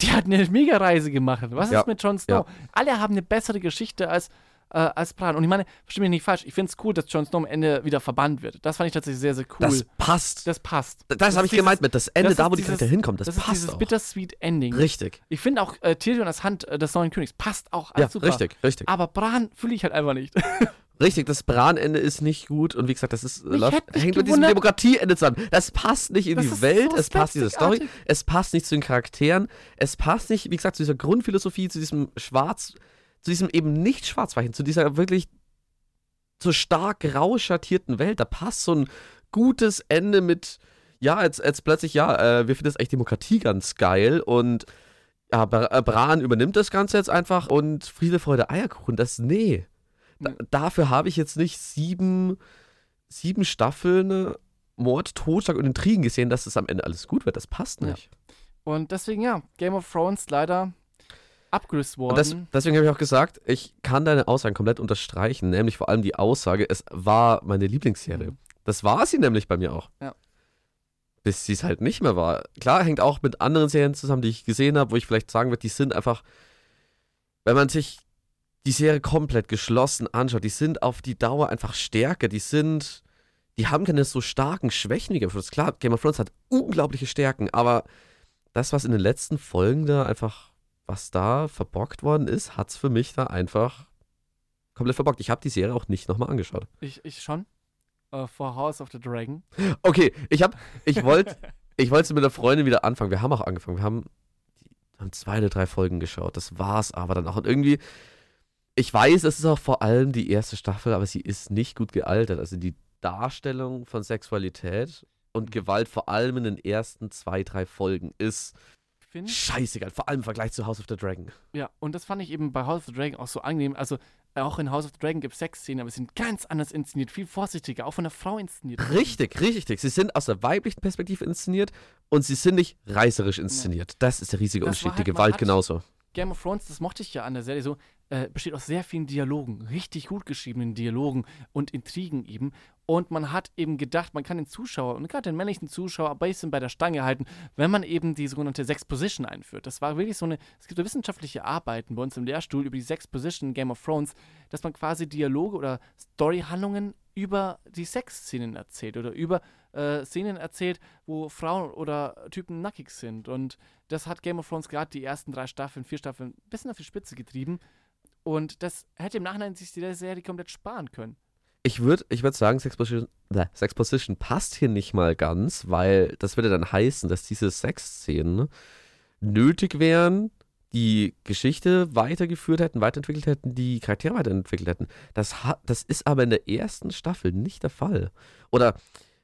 Die hat eine Mega-Reise gemacht. Was Ja, ist mit Jon Snow? Alle haben eine bessere Geschichte als, äh, als Bran. Und ich meine, versteh mich nicht falsch, ich finde es cool, dass Jon Snow am Ende wieder verbannt wird. Das fand ich tatsächlich sehr, sehr cool. Das passt. Das passt. Das, habe ich ist gemeint dieses- mit das Ende, das da ist wo die dieses- Charaktere hinkommen. Das, Das, ist passt dieses auch. bittersweet Ending. Richtig. Ich finde auch äh, Tyrion als Hand äh, des neuen Königs passt auch Ja, super. richtig, richtig. Aber Bran fühle ich halt einfach nicht. Richtig, das Bran-Ende ist nicht gut und wie gesagt, das ist, läuft, hängt mit diesem Demokratieende zusammen. Das passt nicht in Das die ist Welt, so es passt in diese Story, es passt nicht zu den Charakteren, es passt nicht, wie gesagt, zu dieser Grundphilosophie, zu diesem Schwarz, zu diesem eben nicht Schwarzweichen, zu dieser wirklich so stark grau schattierten Welt. Da passt so ein gutes Ende mit, ja, jetzt, jetzt plötzlich, ja, äh, wir finden das echt Demokratie ganz geil und ja, äh, Bran übernimmt das Ganze jetzt einfach und Friede, Freude, Eierkuchen, das, nee. Da, Nee. dafür habe ich jetzt nicht sieben, sieben Staffeln äh, Mord, Totschlag und Intrigen gesehen, dass es am Ende alles gut wird. Das passt Ja. nicht. Und deswegen, ja, Game of Thrones leider abgelöst worden. Das, deswegen habe ich auch gesagt, ich kann deine Aussagen komplett unterstreichen, nämlich vor allem die Aussage, es war meine Lieblingsserie. Mhm. Das war sie nämlich bei mir auch. Ja. Bis sie es halt nicht mehr war. Klar, hängt auch mit anderen Serien zusammen, die ich gesehen habe, wo ich vielleicht sagen würde, die sind einfach, wenn man sich die Serie komplett geschlossen anschaut, die sind auf die Dauer einfach stärker, die sind, die haben keine so starken Schwächen wie Game of Thrones. Klar, Game of Thrones hat unglaubliche Stärken, aber das, was in den letzten Folgen da einfach, was da verbockt worden ist, hat es für mich da einfach komplett verbockt. Ich habe die Serie auch nicht nochmal angeschaut. ich, ich schon. For House of the Dragon. Okay, ich habe, ich wollte, ich wollte mit der Freundin wieder anfangen. Wir haben auch angefangen. Wir haben, haben zwei oder drei Folgen geschaut. Das war's aber dann auch. Und irgendwie, ich weiß, es ist auch vor allem die erste Staffel, aber sie ist nicht gut gealtert. Also die Darstellung von Sexualität und Gewalt vor allem in den ersten zwei, drei Folgen ist Finde scheißegal. Vor allem im Vergleich zu House of the Dragon. Ja, und das fand ich eben bei House of the Dragon auch so angenehm. Also, auch in House of the Dragon gibt es Sexszenen, aber sie sind ganz anders inszeniert, viel vorsichtiger, auch von der Frau inszeniert. Richtig, richtig. Sie sind aus der weiblichen Perspektive inszeniert und sie sind nicht reißerisch inszeniert. Das ist der riesige Unterschied. halt, die Gewalt genauso. Game of Thrones, das mochte ich ja an der Serie so, äh, besteht aus sehr vielen Dialogen, richtig gut geschriebenen Dialogen und Intrigen eben. Und man hat eben gedacht, man kann den Zuschauer und gerade den männlichen Zuschauer ein bisschen bei der Stange halten, wenn man eben die sogenannte Sex-Position einführt. Das war wirklich so eine, es gibt so wissenschaftliche Arbeiten bei uns im Lehrstuhl über die Sex-Position in Game of Thrones, dass man quasi Dialoge oder Storyhandlungen über die Sexszenen erzählt oder über äh, Szenen erzählt, wo Frauen oder Typen nackig sind. Und das hat Game of Thrones gerade die ersten drei Staffeln, vier Staffeln ein bisschen auf die Spitze getrieben. Und das hätte im Nachhinein sich die Serie komplett sparen können. Ich würde ich würd sagen, Sex Position, äh, Sex Position passt hier nicht mal ganz, weil das würde dann heißen, dass diese Sexszenen nötig wären, die Geschichte weitergeführt hätten, weiterentwickelt hätten, die Charaktere weiterentwickelt hätten. Das, das ist aber in der ersten Staffel nicht der Fall. Oder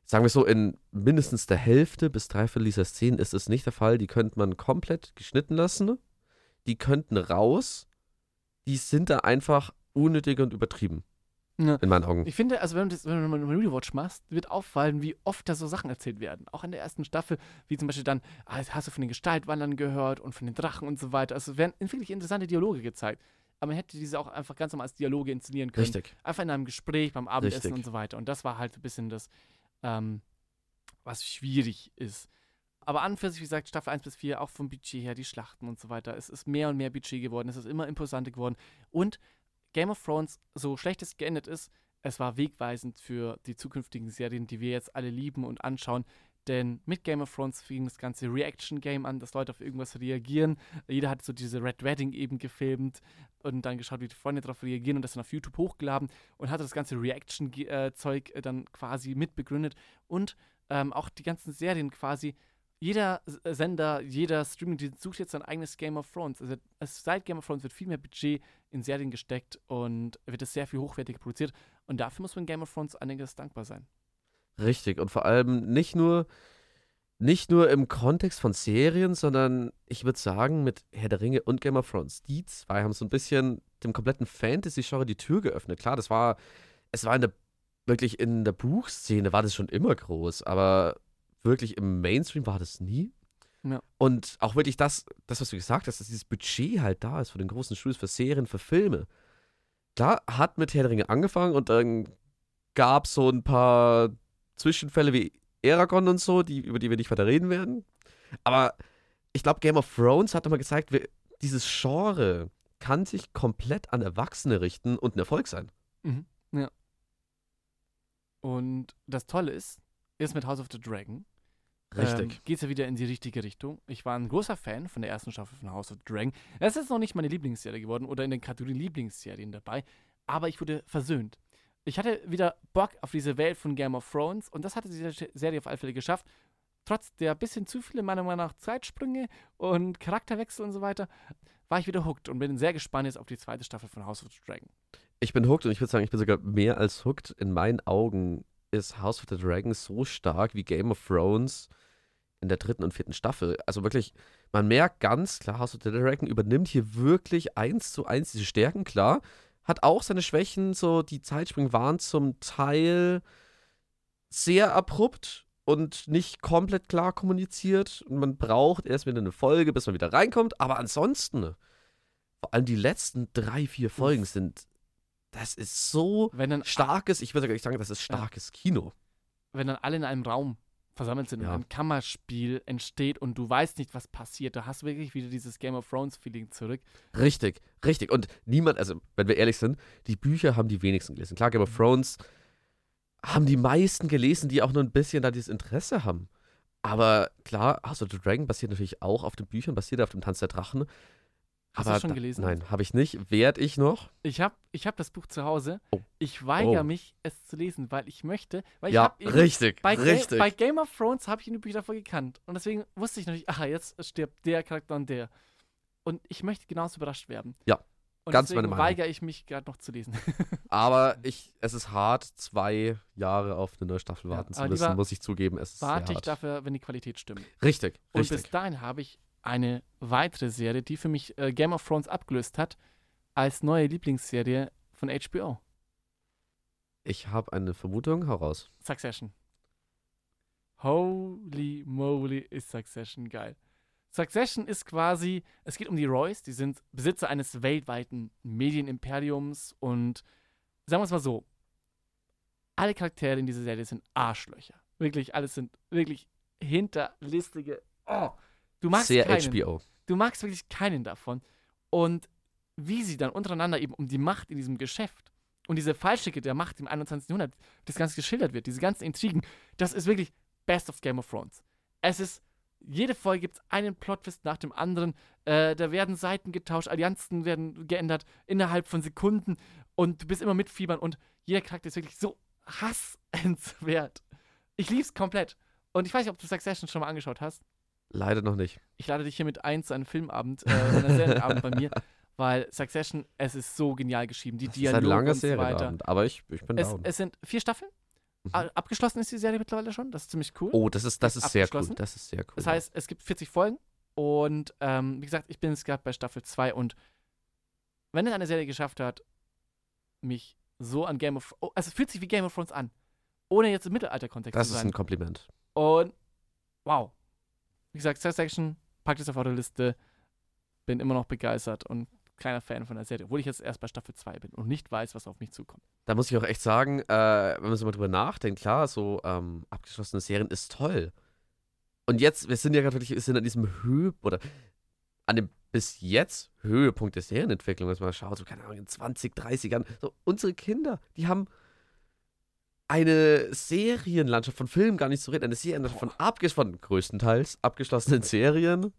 sagen wir so, in mindestens der Hälfte bis dreiviertel dieser Szenen ist es nicht der Fall. Die könnte man komplett geschnitten lassen. Die könnten raus. Die sind da einfach unnötig und übertrieben. Ja. In meinen Augen. Ich finde, also wenn du, das, wenn du mal einen Rewatch machst, wird auffallen, wie oft da so Sachen erzählt werden. Auch in der ersten Staffel, wie zum Beispiel dann, ah, hast du von den Gestaltwandern gehört und von den Drachen und so weiter. Also es werden wirklich interessante Dialoge gezeigt. Aber man hätte diese auch einfach ganz normal als Dialoge inszenieren können. Richtig. Einfach in einem Gespräch, beim Abendessen Richtig. und so weiter. Und das war halt ein bisschen das, ähm, was schwierig ist. Aber an und für sich, wie gesagt, Staffel 1 bis 4, auch vom Budget her, die Schlachten und so weiter. Es ist mehr und mehr Budget geworden, es ist immer imposanter geworden. Und Game of Thrones, so schlecht es geendet ist, es war wegweisend für die zukünftigen Serien, die wir jetzt alle lieben und anschauen. Denn mit Game of Thrones fing das ganze Reaction-Game an, dass Leute auf irgendwas reagieren. Jeder hat so diese Red Wedding eben gefilmt und dann geschaut, wie die Freunde darauf reagieren und das dann auf YouTube hochgeladen und hatte das ganze Reaction-Zeug äh, dann quasi mitbegründet. Und ähm, auch die ganzen Serien quasi. Jeder äh, Sender, jeder Streaming-Dienst sucht jetzt sein eigenes Game of Thrones. Also seit Game of Thrones wird viel mehr Budget in Serien gesteckt und wird es sehr viel hochwertiger produziert. Und dafür muss man Game of Thrones einiges dankbar sein. Richtig. Und vor allem nicht nur, nicht nur im Kontext von Serien, sondern ich würde sagen, mit Herr der Ringe und Game of Thrones. Die zwei haben so ein bisschen dem kompletten Fantasy-Genre die Tür geöffnet. Klar, das war, es war in der, wirklich in der Buchszene war das schon immer groß, aber wirklich im Mainstream war das nie. Ja. Und auch wirklich das, das, was du gesagt hast, dass dieses Budget halt da ist für den großen Studios, für Serien, für Filme. Klar, hat mit Herr der Ringe angefangen und dann gab es so ein paar Zwischenfälle wie Eragon und so, die, über die wir nicht weiter reden werden. Aber ich glaube, Game of Thrones hat nochmal gezeigt, dieses Genre kann sich komplett an Erwachsene richten und ein Erfolg sein. Ja. Und das Tolle ist, ist mit House of the Dragon. Ähm, Geht es ja wieder in die richtige Richtung. Ich war ein großer Fan von der ersten Staffel von House of Dragon. Es ist noch nicht meine Lieblingsserie geworden oder in den Kategorien Lieblingsserien dabei, aber ich wurde versöhnt. Ich hatte wieder Bock auf diese Welt von Game of Thrones und das hatte diese Serie auf alle Fälle geschafft. Trotz der bisschen zu viele, meiner Meinung nach, Zeitsprünge und Charakterwechsel und so weiter, war ich wieder hooked und bin sehr gespannt jetzt auf die zweite Staffel von House of Dragon. Ich bin hooked und ich würde sagen, ich bin sogar mehr als hooked. In meinen Augen ist House of the Dragon so stark wie Game of Thrones in der dritten und vierten Staffel. Also wirklich, man merkt ganz klar, House of the Dragon übernimmt hier wirklich eins zu eins diese Stärken, klar. Hat auch seine Schwächen, so die Zeitsprünge waren zum Teil sehr abrupt und nicht komplett klar kommuniziert. Und man braucht erst wieder eine Folge, bis man wieder reinkommt. Aber ansonsten, vor allem die letzten drei, vier Folgen sind, das ist so Wenn dann, starkes, ich würde gar nicht sagen, das ist starkes Kino. wenn dann alle in einem Raum versammelt sind Ja. und ein Kammerspiel entsteht und du weißt nicht, was passiert, da hast du wirklich wieder dieses Game of Thrones-Feeling zurück. Richtig, richtig. Und niemand, also wenn wir ehrlich sind, die Bücher haben die wenigsten gelesen. Klar, Game of Thrones haben die meisten gelesen, die auch nur ein bisschen da dieses Interesse haben. Aber klar, House of the Dragon basiert natürlich auch auf den Büchern, basiert auf dem Tanz der Drachen. Hast du schon da- gelesen? Nein, habe ich nicht. Werd ich noch? Ich habe ich hab das Buch zu Hause. Oh. Ich weigere Oh. mich, es zu lesen, weil ich möchte, weil ja, richtig, bei, Ga richtig. bei Game of Thrones habe ich die Bücher davor gekannt. Und deswegen wusste ich natürlich, aha, jetzt stirbt der Charakter und der. Und ich möchte genauso überrascht werden. Ja, und ganz deswegen meine Meinung. weigere ich mich gerade noch zu lesen. Aber ich, es ist hart, zwei Jahre auf eine neue Staffel Ja, warten zu aber müssen, muss ich zugeben. Es ist Warte ich dafür, wenn die Qualität stimmt. Richtig, Und richtig. bis dahin habe ich eine weitere Serie, die für mich äh, Game of Thrones abgelöst hat, als neue Lieblingsserie von HBO. Ich habe eine Vermutung, hau raus. Succession. Holy moly, ist Succession geil. Succession ist quasi, es geht um die Roys, die sind Besitzer eines weltweiten Medienimperiums und sagen wir es mal so, alle Charaktere in dieser Serie sind Arschlöcher. Wirklich, alles sind wirklich hinterlistige. Oh, du magst Sehr keinen. HBO. Du magst wirklich keinen davon. Und wie sie dann untereinander eben um die Macht in diesem Geschäft und diese Fallstricke der Macht im 21. Jahrhundert, das Ganze geschildert wird, diese ganzen Intrigen, das ist wirklich Best of Game of Thrones. Es ist, jede Folge gibt es einen Plotwist nach dem anderen, äh, da werden Seiten getauscht, Allianzen werden geändert innerhalb von Sekunden und du bist immer mitfiebern und jeder Charakter ist wirklich so hassenswert. Ich lieb's komplett. Und ich weiß nicht, ob du Succession schon mal angeschaut hast Leider noch nicht. ich lade dich hiermit ein zu einem Filmabend, äh, einem Serienabend bei mir, weil Succession, es ist so genial geschrieben. Die Das ist ein Dialoge langer und so weiter. Aber ich, ich bin Es, down. es sind vier Staffeln. Mhm. Abgeschlossen ist die Serie mittlerweile schon. Das ist ziemlich cool. Oh, das ist, das ist ist sehr cool. Das ist sehr cool. Das heißt, es gibt 40 Folgen und ähm, wie gesagt, ich bin jetzt gerade bei Staffel 2 und wenn es eine Serie geschafft hat, mich so an Game of oh, also es fühlt sich wie Game of Thrones an, ohne jetzt im Mittelalter-Kontext das zu ist sein. ein Kompliment. Und wow. Wie gesagt, Section, packt es auf eure Liste. Bin immer noch begeistert und kleiner Fan von der Serie, obwohl ich jetzt erst bei Staffel 2 bin und nicht weiß, was auf mich zukommt. Da muss ich auch echt sagen, äh, wenn man so mal drüber nachdenkt, klar, so ähm, abgeschlossene Serien ist toll. Und jetzt, wir sind ja gerade wirklich, wir sind an diesem Höhe, oder an dem bis jetzt Höhepunkt der Serienentwicklung, wenn man schaut, so keine Ahnung, in 20, 30 Jahren, so unsere Kinder, die haben eine Serienlandschaft von Filmen gar nicht zu reden, eine Serienlandschaft von, abges von größtenteils abgeschlossenen Serien,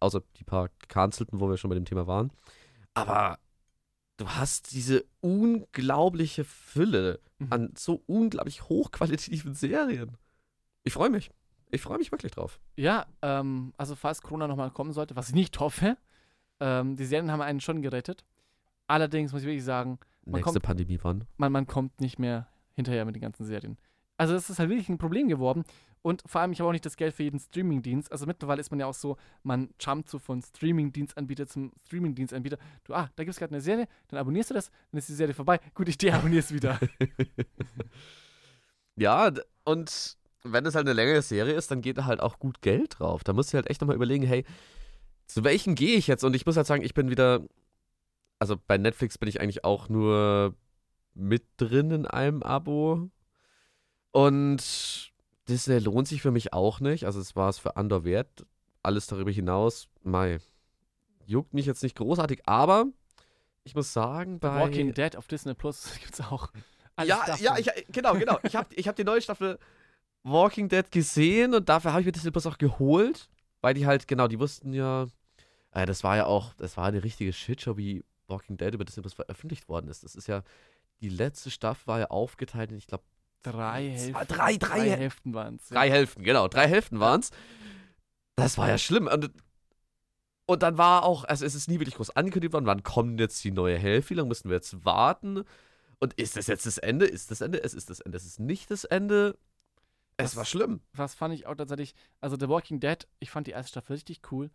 außer die paar gecancelten, wo wir schon bei dem Thema waren. Aber du hast diese unglaubliche Fülle Mhm. an so unglaublich hochqualitativen Serien. Ich freue mich. Ich freue mich wirklich drauf. Ja, ähm, also falls Corona nochmal kommen sollte, was ich nicht hoffe, ähm, die Serien haben einen schon gerettet. Allerdings muss ich wirklich sagen, Man Nächste kommt- Pandemie wann? man, man kommt nicht mehr hinterher mit den ganzen Serien. Also das ist halt wirklich ein Problem geworden. Und vor allem, ich habe auch nicht das Geld für jeden Streamingdienst. Also mittlerweile ist man ja auch so, man jumpt so von Streamingdienstanbieter zum Streamingdienstanbieter. Du, ah, da gibt es gerade eine Serie, dann abonnierst du das, dann ist die Serie vorbei. Gut, ich deabonniere es wieder. Ja, und wenn es halt eine längere Serie ist, dann geht da halt auch gut Geld drauf. Da musst du halt echt nochmal überlegen, hey, zu welchen gehe ich jetzt? Und ich muss halt sagen, ich bin wieder, also bei Netflix bin ich eigentlich auch nur mit drin in einem Abo. Und Disney lohnt sich für mich auch nicht. Also es war es für Andor wert. Alles darüber hinaus, mei, juckt mich jetzt nicht großartig, aber ich muss sagen, bei Walking Dead auf Disney Plus gibt es auch. alle ja, Staffeln. ja, ich, genau, genau. Ich habe ich hab die neue Staffel Walking Dead gesehen und dafür habe ich mir Disney Plus auch geholt, weil die halt, genau, die wussten ja, äh, das war ja auch, das war eine richtige Shitshow, wie Walking Dead über Disney Plus veröffentlicht worden ist. Das ist ja, die letzte Staffel war ja aufgeteilt in, ich glaube, Drei Hälften. drei- drei- Hälften waren es. drei Hälften, genau, drei Hälften waren es. Das war ja schlimm. Und, und dann war auch, also es ist nie wirklich groß angekündigt worden, wann kommt jetzt die neue Hälfte, wie lange müssen wir jetzt warten? Und ist das jetzt das Ende? Ist das Ende? Es ist das Ende. Es ist nicht das Ende. Es Das- war schlimm. was fand ich auch tatsächlich, also The Walking Dead, ich fand die erste Staffel richtig cool.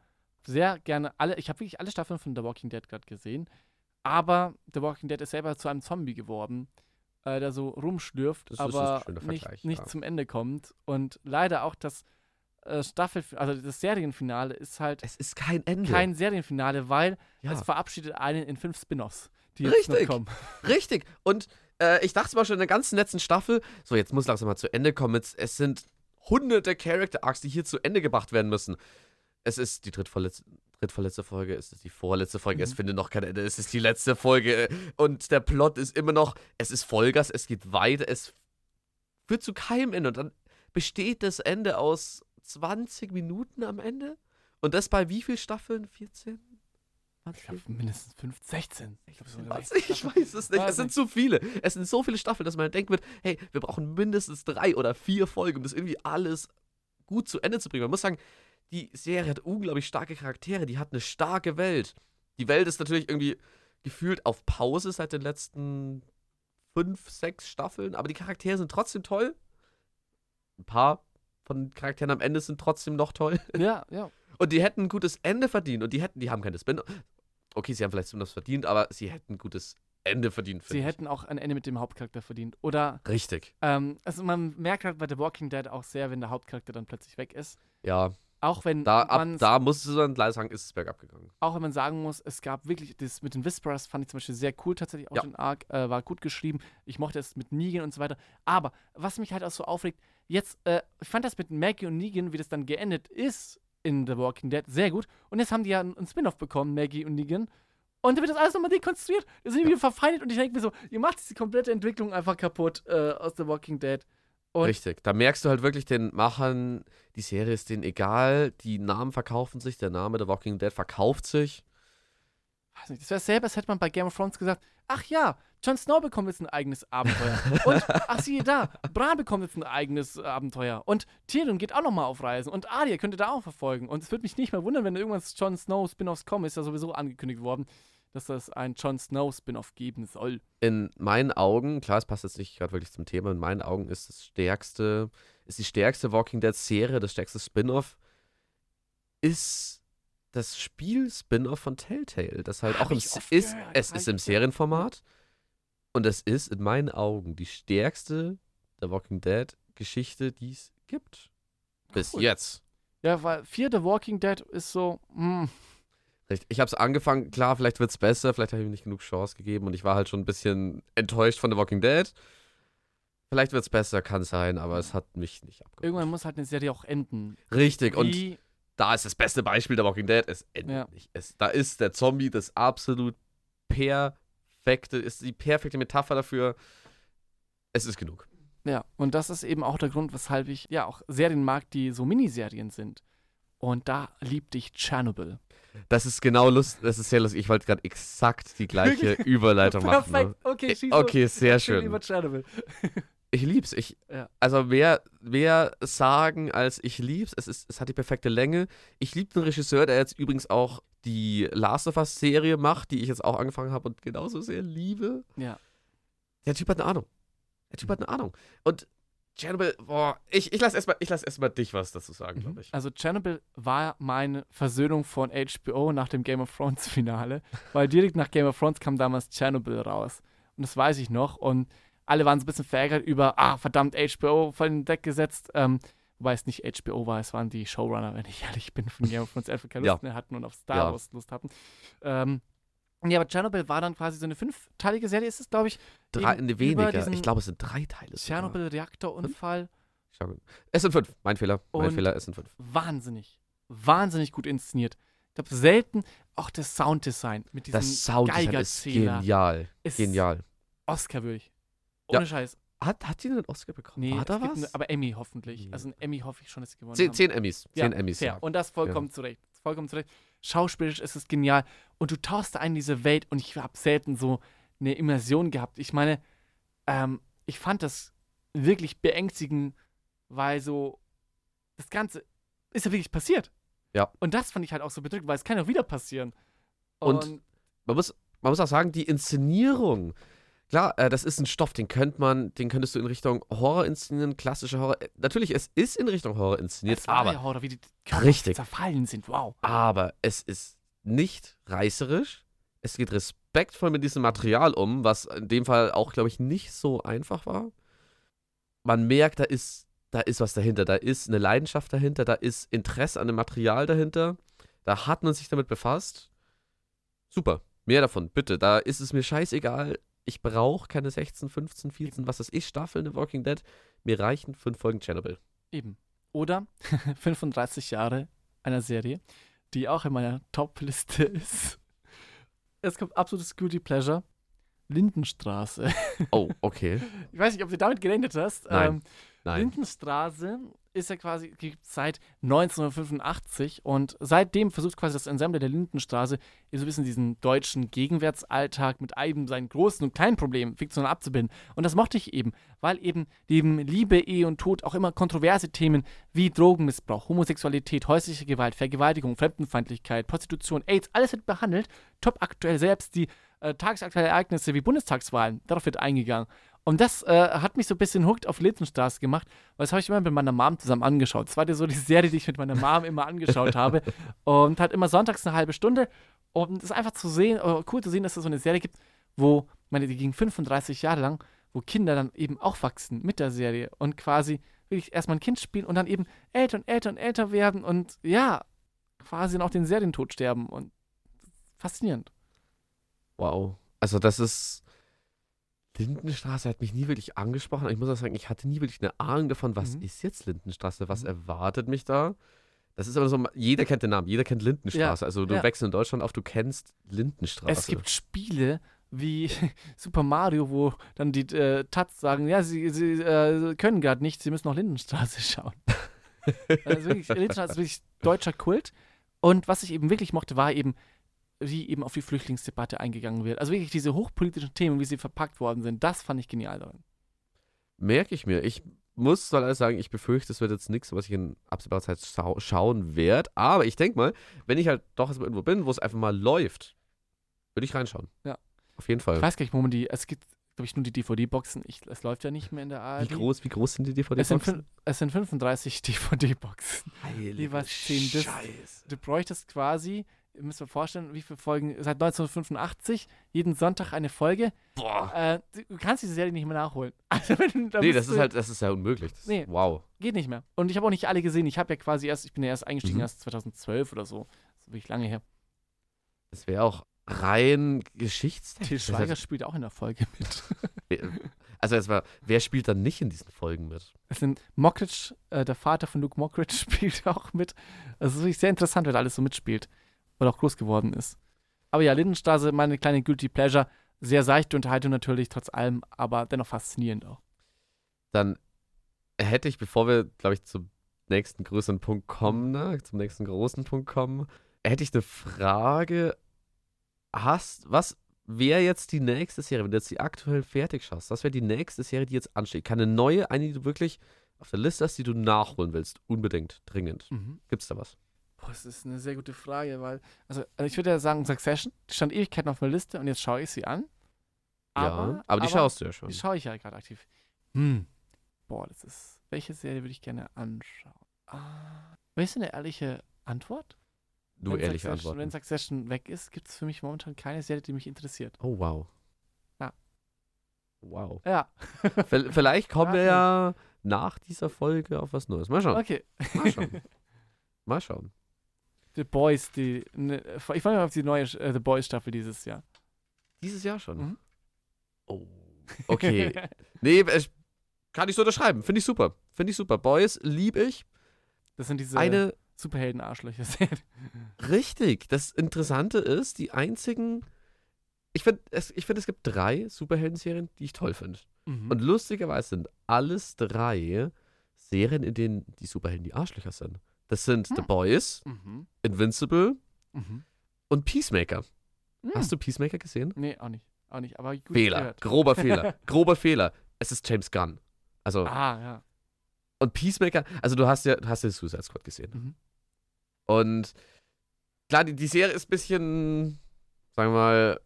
Sehr gerne alle, ich habe wirklich alle Staffeln von The Walking Dead gerade gesehen. Aber The Walking Dead ist selber zu einem Zombie geworden, äh, der so rumschlürft, Das aber nicht, nicht ja. zum Ende kommt. Und leider auch das äh, Staffel, also das Serienfinale ist halt Es ist kein Ende. kein Serienfinale, weil ja. es verabschiedet einen in fünf Spin-offs, die jetzt Richtig. noch kommen. Richtig. Und äh, ich dachte mal schon in der ganzen letzten Staffel, so jetzt muss langsam mal zu Ende kommen. Jetzt, es sind hunderte Character Arcs, die hier zu Ende gebracht werden müssen. Es ist die drittvorletzte, drittvorletzte Folge, es ist die vorletzte Folge, es Mhm. findet noch kein Ende, es ist die letzte Folge und der Plot ist immer noch, es ist Vollgas, es geht weiter, es führt zu keinem Ende und dann besteht das Ende aus 20 Minuten am Ende und das bei wie viel Staffeln? 14? Ich glaube mindestens fünf, 16. Ich, glaub, Was? 16 Ich weiß es nicht. Weiß Es sind nicht. zu viele. Es sind so viele Staffeln, dass man denken wird, hey, wir brauchen mindestens drei oder vier Folgen, um das irgendwie alles gut zu Ende zu bringen. Man muss sagen, die Serie hat unglaublich starke Charaktere, die hat eine starke Welt. Die Welt ist natürlich irgendwie gefühlt auf Pause seit den letzten fünf, sechs Staffeln, aber die Charaktere sind trotzdem toll. Ein paar von den Charakteren am Ende sind trotzdem noch toll. Ja, ja. Und die hätten ein gutes Ende verdient. Und die hätten, die haben keine Spin. Okay, sie haben vielleicht Spin-offs verdient, aber sie hätten ein gutes Ende verdient. Sie ich. hätten auch ein Ende mit dem Hauptcharakter verdient. Oder, Richtig. ähm, also man merkt halt bei The Walking Dead auch sehr, wenn der Hauptcharakter dann plötzlich weg ist. Ja, Auch wenn da, ab, man da muss es dann gleich sagen, ist es bergab gegangen. auch wenn man sagen muss, es gab wirklich, das mit den Whisperers fand ich zum Beispiel sehr cool tatsächlich, auch Ja. den Arc, äh, war gut geschrieben. Ich mochte es mit Negan und so weiter. Aber was mich halt auch so aufregt, jetzt, äh, ich fand das mit Maggie und Negan, wie das dann geendet ist in The Walking Dead, sehr gut. Und jetzt haben die ja einen einen Spin-off bekommen, Maggie und Negan. Und dann wird das alles nochmal dekonstruiert. Wir sind wieder verfeindet und ich denke mir so, ihr macht diese komplette Entwicklung einfach kaputt äh, aus The Walking Dead. Und Richtig. Da merkst du halt wirklich den Machern, die Serie ist denen egal, die Namen verkaufen sich, der Name The Walking Dead verkauft sich. weiß nicht, das wäre selber, als hätte man bei Game of Thrones gesagt, ach ja, Jon Snow bekommt jetzt ein eigenes Abenteuer. Und, ach siehe da, Bran bekommt jetzt ein eigenes Abenteuer. Und Tyrion geht auch nochmal auf Reisen. Und Arya könnte da auch verfolgen. Und es würde mich nicht mehr wundern, wenn irgendwann Jon Snow Spin-offs kommen. Ist ja sowieso angekündigt worden, dass das ein Jon Snow Spin-off geben soll. In meinen Augen, klar, es passt jetzt nicht gerade wirklich zum Thema, in meinen Augen ist das stärkste, ist die stärkste Walking Dead Serie, das stärkste Spin-off, ist das Spiel-Spin-off von Telltale, das halt Hab auch im, ist, gehört, es ist im. Serienformat und es ist in meinen Augen die stärkste der Walking Dead Geschichte, die es gibt. Bis Cool. jetzt. Ja, weil vier The Walking Dead ist so, hm, Richtig. Ich habe es angefangen, klar, vielleicht wird es besser, vielleicht habe ich ihm nicht genug Chance gegeben und ich war halt schon ein bisschen enttäuscht von The Walking Dead. Vielleicht wird es besser, kann sein, aber es hat mich nicht abgeholt. irgendwann muss halt eine Serie auch enden. Richtig, und Wie, da ist das beste Beispiel der Walking Dead, es endet Ja. nicht. Es, da ist der Zombie das absolut perfekte, ist die perfekte Metapher dafür. Es ist genug. Ja, und das ist eben auch der Grund, weshalb ich ja auch Serien mag, die so Miniserien sind. Und da liebte ich Chernobyl. Das ist genau lustig, das ist sehr lustig. Ich wollte gerade exakt die gleiche Überleitung machen. Ne? Perfekt, okay, schieß Okay, los. sehr schön. Ich lieb's. Ich, Ja. Also mehr, mehr sagen als ich lieb's. Es, ist, es hat die perfekte Länge. Ich liebe den Regisseur, der jetzt übrigens auch die Last of Us Serie macht, die ich jetzt auch angefangen habe und genauso sehr liebe. Ja. Der Typ hat eine Ahnung. Der Typ hat eine Ahnung. Und Chernobyl, boah, ich, ich lass erstmal lass erst dich was dazu sagen, glaube ich. Also Chernobyl war meine Versöhnung von HBO nach dem Game of Thrones Finale, weil direkt nach Game of Thrones kam damals Chernobyl raus. Und das weiß ich noch. Und alle waren so ein bisschen verärgert über, ah, verdammt, HBO voll in den Deck gesetzt. Ähm, wobei es nicht HBO war, es waren die Showrunner, wenn ich ehrlich bin, von Game of Thrones, die einfach keine. Lust mehr hatten und auf Star Ja. Wars Lust hatten. Ähm, ja, aber Chernobyl war dann quasi so eine fünfteilige Serie, ist es, glaube ich. Drei, ne, weniger. Ich glaube, es sind drei Teile. Tschernobyl-Reaktorunfall. Es sind fünf. Mein Fehler. Mein Fehler, es sind fünf. wahnsinnig, wahnsinnig gut inszeniert. Ich glaube, selten auch das Sounddesign mit diesem Das Sounddesign ist genial. ist Genial. Oscar-würdig. Ja. Ohne Scheiß. Hat, hat sie einen Oscar bekommen? Nee, es gibt was? eine, aber Emmy hoffentlich. Also ein Emmy hoffe ich schon, dass sie gewonnen zehn, haben. zehn Emmys. ja, Zehn Emmys. fair. Ja. Und das vollkommen zurecht. Vollkommen zurecht. Schauspielerisch ist es genial. Und du tauchst da ein in diese Welt und ich habe selten so eine Immersion gehabt. Ich meine, ähm, ich fand das wirklich beängstigend, weil so das Ganze ist ja wirklich passiert. Ja. Und das fand ich halt auch so bedrückend, weil es kann ja wieder passieren. Und- Man muss, man muss auch sagen, die Inszenierung. Klar, äh, das ist ein Stoff, den könnte man, den könntest du in Richtung Horror inszenieren, klassische Horror. äh, Natürlich, es ist in Richtung Horror inszeniert, es war aber ja Horror, wie die Körper Richtig. zerfallen sind. Wow. aber es ist nicht reißerisch. Es geht respektvoll mit diesem Material um, was in dem Fall auch, glaube ich, nicht so einfach war. Man merkt, da ist, da ist was dahinter. Da ist eine Leidenschaft dahinter, da ist Interesse an dem Material dahinter. Da hat man sich damit befasst. Super. Mehr davon, bitte. Da ist es mir scheißegal. Ich brauche keine 16, 15, 14, was weiß ich, Staffeln in Walking Dead. Mir reichen fünf Folgen Chernobyl. Eben. Oder 35 Jahre einer Serie, die auch in meiner Top-Liste ist. Es kommt absolutes Guilty Pleasure. Lindenstraße. Oh, okay. Ich weiß nicht, ob du damit gerechnet hast. Nein. Ähm, Nein. Lindenstraße ist ja quasi seit 1985 und seitdem versucht quasi das Ensemble der Lindenstraße so ein bisschen diesen deutschen Gegenwärtsalltag mit eben seinen großen und kleinen Problemen fiktional abzubilden. Und das mochte ich eben, weil eben neben Liebe, Ehe und Tod auch immer kontroverse Themen wie Drogenmissbrauch, Homosexualität, häusliche Gewalt, Vergewaltigung, Fremdenfeindlichkeit, Prostitution, AIDS, alles wird behandelt. Top aktuell selbst die äh, tagesaktuellen Ereignisse wie Bundestagswahlen, darauf wird eingegangen. Und das äh, hat mich so ein bisschen hooked auf Lindenstraße gemacht, weil das habe ich immer mit meiner Mom zusammen angeschaut. Das war so die Serie, die ich mit meiner Mom immer angeschaut habe. Und halt immer sonntags eine halbe Stunde. Und es ist einfach zu sehen, äh, cool zu sehen, dass es so eine Serie gibt, wo, meine, die ging 35 Jahre lang, wo Kinder dann eben auch wachsen mit der Serie und quasi wirklich erstmal ein Kind spielen und dann eben älter und älter und älter werden und ja, quasi dann auch den Serientod sterben. Und faszinierend. Wow. Also das ist. Lindenstraße hat mich nie wirklich angesprochen. Ich muss auch sagen, ich hatte nie wirklich eine Ahnung davon, was Mhm. ist jetzt Lindenstraße, was Mhm. erwartet mich da. Das ist aber so, jeder kennt den Namen, jeder kennt Lindenstraße. also du ja. wächst in Deutschland auf, du kennst Lindenstraße. Es gibt Spiele wie Super Mario, wo dann die äh, Tats sagen, ja, sie, sie äh, können gerade nicht, sie müssen noch Lindenstraße schauen. also wirklich, Lindenstraße ist wirklich deutscher Kult. Und was ich eben wirklich mochte, war eben, wie eben auf die Flüchtlingsdebatte eingegangen wird. Also wirklich diese hochpolitischen Themen, wie sie verpackt worden sind, das fand ich genial daran. Merke ich mir. Ich muss zwar leider sagen, ich befürchte, es wird jetzt nichts, was ich in absehbarer Zeit schau schauen werde. Aber ich denke mal, wenn ich halt doch irgendwo bin, wo es einfach mal läuft, würde ich reinschauen. Ja. Auf jeden Fall. Ich weiß gar nicht, wo man die, es gibt, glaube ich, nur die DVD-Boxen. Es läuft ja nicht mehr in der ARD. Wie groß, wie groß sind die Es DVD-Boxen? fün- es sind 35 DVD-Boxen. Discs. Scheiße. Du bräuchtest quasi, ihr müsst mir vorstellen, wie viele Folgen, seit 1985, jeden Sonntag eine Folge. Boah. Äh, du kannst diese Serie nicht mehr nachholen. Also wenn, da Nee, das ist du- halt, das ist ja unmöglich. Das, Nee. Wow. Geht nicht mehr. Und ich habe auch nicht alle gesehen. Ich habe ja quasi erst, ich bin ja erst eingestiegen Mhm. erst 2012 oder so. Das ist wirklich lange her. Das wäre auch rein geschichtstechnisch. Til Das Schweiger heißt, spielt auch in der Folge mit. Also war, wer spielt dann nicht in diesen Folgen mit? Es sind Mockridge, äh, der Vater von Luke Mockridge spielt auch mit. Also es ist wirklich sehr interessant, wer da alles so mitspielt. Weil er auch groß geworden ist. Aber ja, Lindenstraße, meine kleine Guilty Pleasure. Sehr seichte Unterhaltung natürlich, trotz allem, aber dennoch faszinierend auch. Dann hätte ich, bevor wir, glaube ich, zum nächsten größeren Punkt kommen, ne, zum nächsten großen Punkt kommen, hätte ich eine Frage. Hast, was wäre jetzt die nächste Serie, wenn du jetzt die aktuell fertig schaust? Was wäre die nächste Serie, die jetzt ansteht? Keine neue, eine, die du wirklich auf der Liste hast, die du nachholen willst? Unbedingt, dringend. Gibt's da was? Boah, das ist eine sehr gute Frage, weil, also äh, ich würde ja sagen, Succession, die stand Ewigkeiten auf meiner Liste und jetzt schaue ich sie an. Aber, ja, aber die schaust du ja schon. Die schaue ich ja gerade aktiv. Hm. Boah, das ist. Welche Serie würde ich gerne anschauen? Ah. Willst du eine ehrliche Antwort? Nur Wenn ehrliche Antworten. Wenn Succession weg ist, gibt es für mich momentan keine Serie, die mich interessiert. Oh, wow. Ja. Wow. Ja, Vielleicht kommen wir Ja, ja nach dieser Folge auf was Neues. Mal schauen. okay. Mal schauen. Mal schauen. The Boys, die. Ne, ich freue mich auf die neue äh, The Boys Staffel dieses Jahr. Dieses Jahr schon. Mhm. Oh. Okay. nee, es- kann ich so unterschreiben. Finde ich super. Finde ich super. Boys liebe ich. Das sind diese Eine Superhelden-Arschlöcher. richtig. Das Interessante ist, die einzigen. Ich finde, es, ich find, es gibt drei Superhelden-Serien, die ich toll finde. mhm. Und lustigerweise sind alles drei Serien, in denen die Superhelden die Arschlöcher sind. Das sind The Hm. Boys, mhm. Invincible Mhm. und Peacemaker. Hm. Hast du Peacemaker gesehen? Nee, auch nicht. Auch nicht, aber Fehler. gehört. Grober Fehler. Grober Fehler. Es ist James Gunn. Also, Ah, ja. und Peacemaker, also du hast ja, du hast ja Suicide Squad gesehen. Mhm. Und klar, die, die Serie ist ein bisschen, sagen wir mal,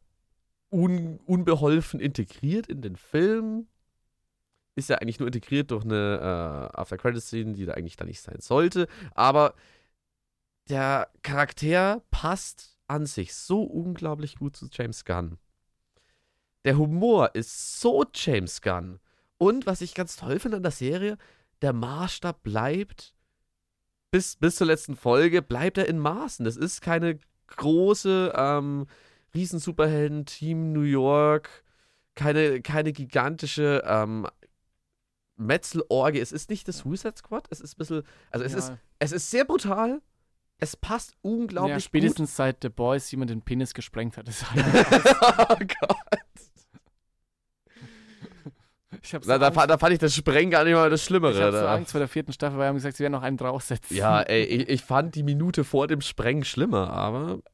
un, unbeholfen integriert in den Film. Ist ja eigentlich nur integriert durch eine äh, After-Credit-Scene, die da eigentlich da nicht sein sollte. Aber der Charakter passt an sich so unglaublich gut zu James Gunn. Der Humor ist so James Gunn. Und was ich ganz toll finde an der Serie, der Maßstab bleibt bis, bis zur letzten Folge, bleibt er in Maßen. Das ist keine große ähm, Riesen-Superhelden-Team New York, keine, keine gigantische ähm, Metzelorgie. Es ist nicht das Suicide Squad, es ist ein bisschen, also es, ja. ist, es ist sehr brutal, es passt unglaublich ja, gut. spätestens seit The Boys jemand den Penis gesprengt hat. Ist oh Gott. ich so, Da, da, Angst- fa- da fand ich das Sprengen gar nicht mal das Schlimmere. ich so da. Angst vor der vierten Staffel, weil wir haben gesagt, sie werden noch einen draufsetzen. Ja, ey, ich, ich fand die Minute vor dem Sprengen schlimmer, aber.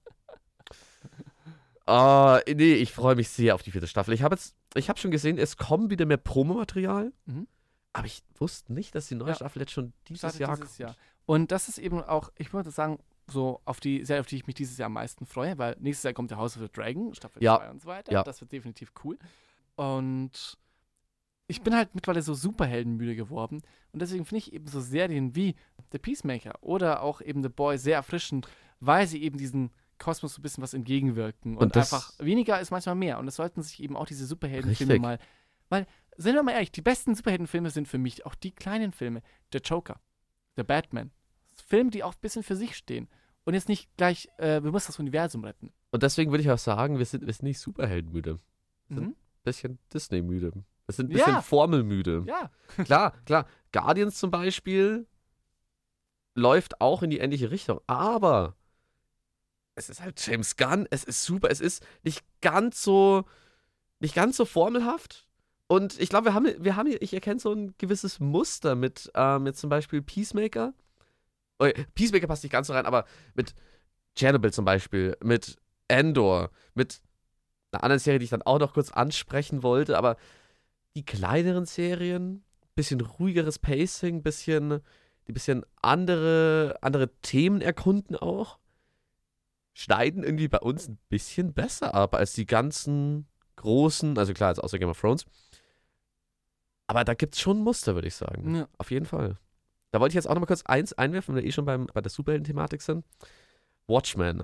Ah, nee, ich freue mich sehr auf die vierte Staffel. Ich habe jetzt, ich habe schon gesehen, es kommt wieder mehr Promomaterial. Mhm. Aber ich wusste nicht, dass die neue Ja. Staffel jetzt schon dieses Jahr dieses kommt. Jahr. Und das ist eben auch, ich würde sagen, so auf die Serie, auf die ich mich dieses Jahr am meisten freue, weil nächstes Jahr kommt der House of the Dragon, Staffel Ja. 2 und so weiter. Ja. Das wird definitiv cool. Und ich bin halt mittlerweile so superheldenmüde geworden. Und deswegen finde ich eben so Serien wie The Peacemaker oder auch eben The Boy sehr erfrischend, weil sie eben diesen Kosmos so ein bisschen was entgegenwirken. Und, Und einfach weniger ist manchmal mehr. Und es sollten sich eben auch diese Superheldenfilme mal. Weil, sind wir mal ehrlich, die besten Superheldenfilme sind für mich auch die kleinen Filme. Der Joker, der Batman. Filme, die auch ein bisschen für sich stehen. Und jetzt nicht gleich, äh, wir müssen das Universum retten. Und deswegen würde ich auch sagen, wir sind, wir sind nicht Superheldenmüde. Sind- Mhm. Bisschen Disney-müde. Wir sind ein bisschen Ja. formelmüde. Ja. Klar, klar. Guardians zum Beispiel läuft auch in die ähnliche Richtung. Aber es ist halt James Gunn, es ist super, es ist nicht ganz so, nicht ganz so formelhaft. Und ich glaube, wir haben, wir haben hier, ich erkenne so ein gewisses Muster mit, ähm, mit zum Beispiel Peacemaker. Oh, Peacemaker passt nicht ganz so rein, aber mit Chernobyl zum Beispiel, mit Endor, mit einer anderen Serie, die ich dann auch noch kurz ansprechen wollte, aber die kleineren Serien, bisschen ruhigeres Pacing, bisschen, die bisschen andere, andere Themen erkunden auch, schneiden irgendwie bei uns ein bisschen besser ab als die ganzen großen, also klar, jetzt außer Game of Thrones. Aber da gibt es schon Muster, würde ich sagen. ja. Auf jeden Fall. Da wollte ich jetzt auch noch mal kurz eins einwerfen, wenn wir eh schon beim, bei der Superhelden-Thematik sind. Watchmen.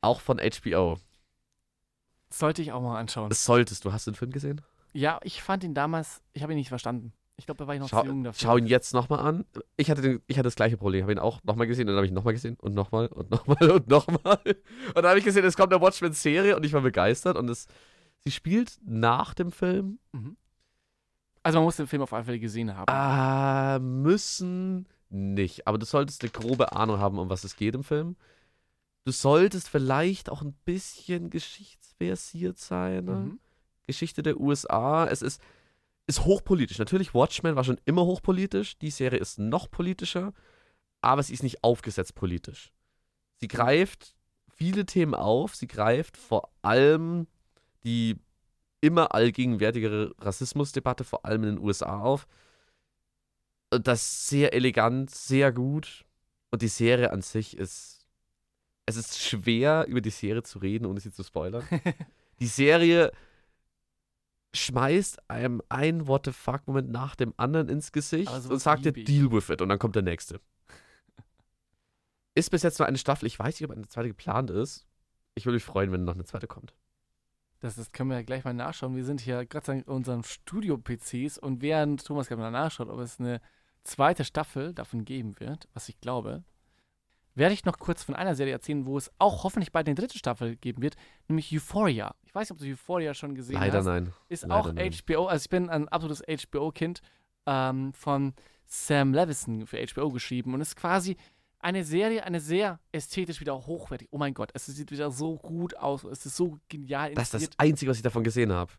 Auch von HBO. Sollte ich auch mal anschauen. Das solltest du. Hast du den Film gesehen? Ja, ich fand ihn damals, ich habe ihn nicht verstanden. Ich glaube, da war ich noch Schau, zu jung dafür. schau ihn jetzt nochmal an. Ich hatte, den, ich hatte das gleiche Problem. Ich habe ihn auch nochmal gesehen und dann habe ich ihn nochmal gesehen und nochmal und nochmal und nochmal. Und dann habe ich gesehen, es kommt eine Watchmen-Serie und ich war begeistert. Und es, sie spielt nach dem Film. Mhm. Also man muss den Film auf alle Fälle gesehen haben. Ah, müssen nicht. Aber du solltest eine grobe Ahnung haben, um was es geht im Film. Du solltest vielleicht auch ein bisschen geschichtsversiert sein. Ne? Mhm. Geschichte der USA. Es ist, ist hochpolitisch. Natürlich, Watchmen war schon immer hochpolitisch. Die Serie ist noch politischer, aber sie ist nicht aufgesetzt politisch. Sie greift viele Themen auf. Sie greift vor allem die immer allgegenwärtigere Rassismusdebatte, vor allem in den USA auf. Das sehr elegant, sehr gut. Und die Serie an sich ist. Es ist schwer, über die Serie zu reden, ohne sie zu spoilern. die Serie schmeißt einem ein What the fuck-Moment nach dem anderen ins Gesicht sowas und sagt dir, deal with it. Und dann kommt der nächste. Ist bis jetzt nur eine Staffel. Ich weiß nicht, ob eine zweite geplant ist. Ich würde mich freuen, wenn noch eine zweite kommt. Das, das können wir ja gleich mal nachschauen. Wir sind hier gerade an unseren Studio-PCs und während Thomas gerade mal nachschaut, ob es eine zweite Staffel davon geben wird, was ich glaube, werde ich noch kurz von einer Serie erzählen, wo es auch hoffentlich bald eine dritte Staffel geben wird, nämlich Euphoria. Ich weiß nicht, ob du Euphoria schon gesehen Leider hast. nein. Ist Leider auch nein. HBO, also ich bin ein absolutes HBO-Kind ähm, von Sam Levinson für HBO geschrieben und ist quasi eine Serie, eine sehr ästhetisch wieder hochwertig. Oh mein Gott, es sieht wieder so gut aus, es ist so genial Das ist das. Einzige, was ich davon gesehen habe.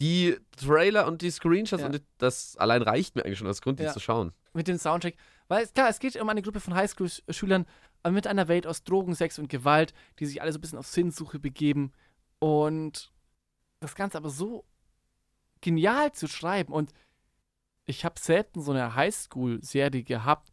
Die Trailer und die Screenshots Ja. und das allein reicht mir eigentlich schon als Grund, die Ja. zu schauen. mit dem Soundtrack. Weil es- klar, es geht um eine Gruppe von Highschool-Schülern äh, mit einer Welt aus Drogen, Sex und Gewalt, die sich alle so ein bisschen auf Sinnsuche begeben. Und das Ganze aber so genial zu schreiben und ich habe selten so eine Highschool-Serie gehabt,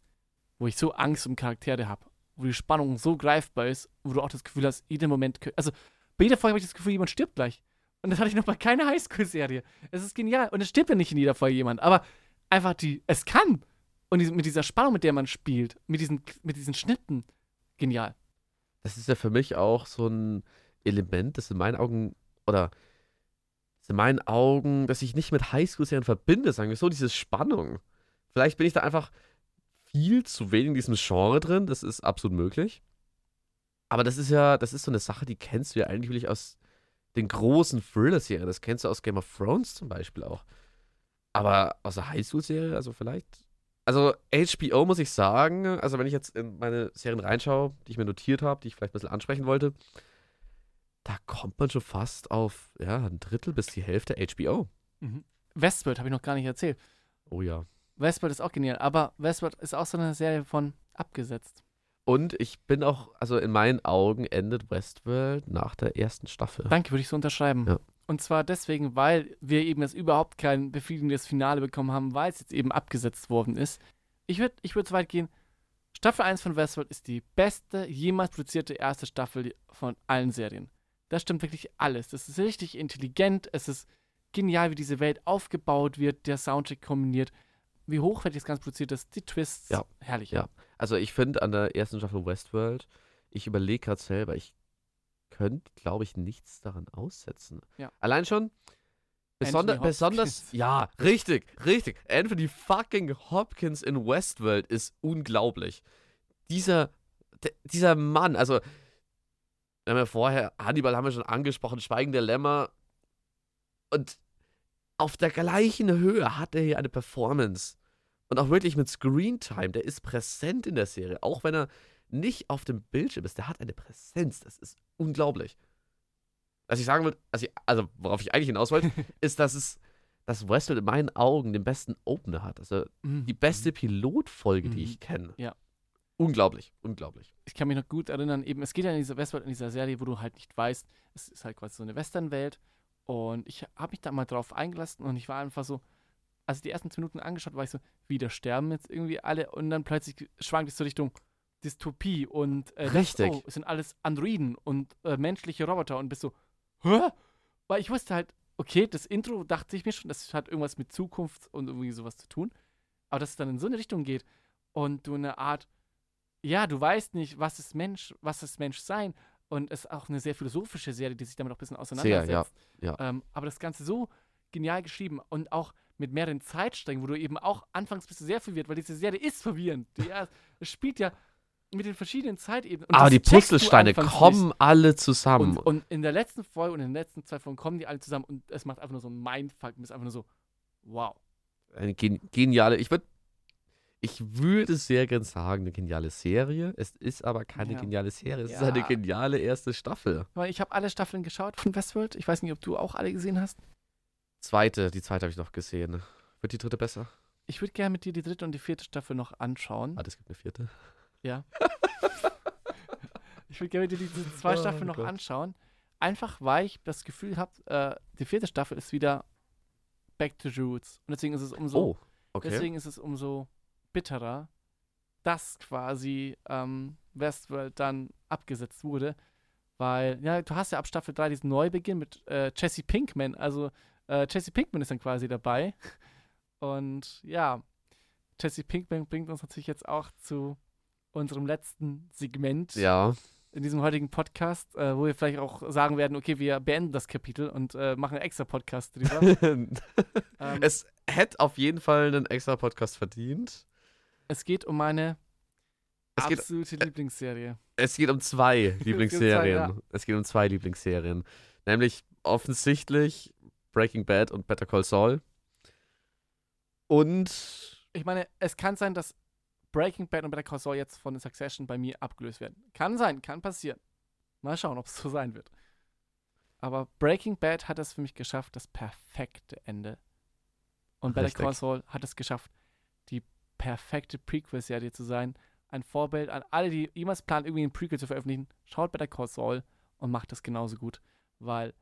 wo ich so Angst um Charaktere habe, wo die Spannung so greifbar ist, wo du auch das Gefühl hast, jeden Moment, also bei jeder Folge habe ich das Gefühl, jemand stirbt gleich. Und das hatte ich noch bei keiner Highschool-Serie. Es ist genial. Und es stirbt ja nicht in jeder Folge jemand, aber einfach die, es kann. Und mit dieser Spannung, mit der man spielt, mit diesen, mit diesen Schnitten, genial. Das ist ja für mich auch so ein Element, das in meinen Augen, oder das in meinen Augen, dass ich nicht mit Highschool-Serien verbinde, sagen wir so, diese Spannung. Vielleicht bin ich da einfach viel zu wenig in diesem Genre drin, das ist absolut möglich. Aber das ist ja, das ist so eine Sache, die kennst du ja eigentlich wirklich aus den großen Thriller-Serien. Das kennst du aus Game of Thrones zum Beispiel auch. Aber aus der Highschool-Serie, also vielleicht. Also HBO muss ich sagen, also wenn ich jetzt in meine Serien reinschaue, die ich mir notiert habe, die ich vielleicht ein bisschen ansprechen wollte, da kommt man schon fast auf ja, ein Drittel bis die Hälfte HBO. Mhm. Westworld habe ich noch gar nicht erzählt. Oh ja. Westworld ist auch genial, aber Westworld ist auch so eine Serie von abgesetzt. Und ich bin auch, also in meinen Augen endet Westworld nach der ersten Staffel. Danke, würde ich so unterschreiben. Ja. Und zwar deswegen, weil wir eben jetzt überhaupt kein befriedigendes Finale bekommen haben, weil es jetzt eben abgesetzt worden ist. Ich würde ich würd so weit gehen, Staffel 1 von Westworld ist die beste jemals produzierte erste Staffel von allen Serien. Das stimmt wirklich alles. Das ist richtig intelligent, es ist genial, wie diese Welt aufgebaut wird, der Soundtrack kombiniert, wie hochwertig das Ganze produziert ist, die Twists, Ja. herrlich. Ja. Also ich finde an der ersten Staffel Westworld, ich überlege gerade selber, ich könnte, glaube ich, nichts daran aussetzen. Ja. Allein schon, besonder, besonders, ja, richtig, richtig. Anthony fucking Hopkins in Westworld ist unglaublich. Dieser, dieser Mann, also, wir haben ja vorher, Hannibal haben wir schon angesprochen, Schweigen der Lämmer. Und auf der gleichen Höhe hat er hier eine Performance. Und auch wirklich mit Screentime, der ist präsent in der Serie, auch wenn er nicht auf dem Bildschirm ist, der hat eine Präsenz, das ist unglaublich. Was ich sagen will, also, also worauf ich eigentlich hinaus wollte, ist, dass es, dass Westworld in meinen Augen den besten Opener hat. Also Mhm. die beste Pilotfolge, die Mhm. ich kenne. Ja. Unglaublich, unglaublich. ich kann mich noch gut erinnern, eben, es geht ja in dieser Westworld, in dieser Serie, wo du halt nicht weißt, es ist halt quasi so eine Westernwelt. Und ich habe mich da mal drauf eingelassen und ich war einfach so, als ich die ersten 10 Minuten angeschaut, war ich so, wieder sterben jetzt irgendwie alle und dann plötzlich schwankt es so Richtung Dystopie und äh, das- Richtig. oh, es sind alles Androiden und äh, menschliche Roboter und bist so, hä? Weil ich wusste halt, okay, das Intro dachte ich mir schon, das hat irgendwas mit Zukunft und irgendwie sowas zu tun. Aber dass es dann in so eine Richtung geht und du eine Art, ja, du weißt nicht, was ist Mensch, was ist Mensch sein. Und es ist auch eine sehr philosophische Serie, die sich damit auch ein bisschen auseinandersetzt. ja, Ähm, aber das Ganze so genial geschrieben und auch mit mehreren Zeitsträngen, wo du eben auch anfangs bist du sehr verwirrt, weil diese Serie ist verwirrend. Die, ja, es spielt ja mit den verschiedenen Zeitebenen. Und Aber die Puzzlesteine kommen nicht. alle zusammen. Und, und in der letzten Folge und in den letzten zwei Folgen kommen die alle zusammen und es macht einfach nur so ein Mindfuck. Und ist einfach nur so, wow. eine gen geniale, ich würde ich würde sehr gern sagen, eine geniale Serie. Es ist aber keine Ja. geniale Serie. Es ist Ja. eine geniale erste Staffel. Weil ich habe alle Staffeln geschaut von Westworld. Ich weiß nicht, ob du auch alle gesehen hast. Zweite, die zweite habe ich noch gesehen. Wird die dritte besser? Ich würde gerne mit dir die dritte und die vierte Staffel noch anschauen. Ah, es gibt eine vierte. Ja. ich würde gerne mit dir diese zwei Oh Staffeln noch Gott. anschauen. Einfach, weil ich das Gefühl habe, äh, die vierte Staffel ist wieder Back to Roots. Und deswegen ist es umso, Oh, okay. deswegen ist es umso bitterer, dass quasi ähm, Westworld dann abgesetzt wurde. Weil, ja, du hast ja ab Staffel 3 diesen Neubeginn mit äh, Jesse Pinkman. Also, äh, Jesse Pinkman ist dann quasi dabei. Und ja, Jesse Pinkman bringt uns natürlich jetzt auch zu unserem letzten Segment ja, in diesem heutigen Podcast, äh, wo wir vielleicht auch sagen werden, okay, wir beenden das Kapitel und äh, machen einen extra Podcast drüber. ähm, es, es hätte auf jeden Fall einen extra Podcast verdient. Geht um meine Es geht, absolute Lieblingsserie. es geht um zwei zwei, Lieblingsserien. ja. Es geht um zwei Lieblingsserien. Nämlich offensichtlich Breaking Bad und Better Call Saul. Und Ich meine, es kann sein, dass Breaking Bad und Better Call Saul jetzt von Succession bei mir abgelöst werden. Kann sein, kann passieren. Mal schauen, ob es so sein wird. Aber Breaking Bad hat es für mich geschafft, das perfekte Ende. Und Better Richtig. Call Saul hat es geschafft, die perfekte Prequel-Serie zu sein. Ein Vorbild an alle, die jemals planen, irgendwie ein Prequel zu veröffentlichen. Schaut Better Call Saul und macht das genauso gut. Weil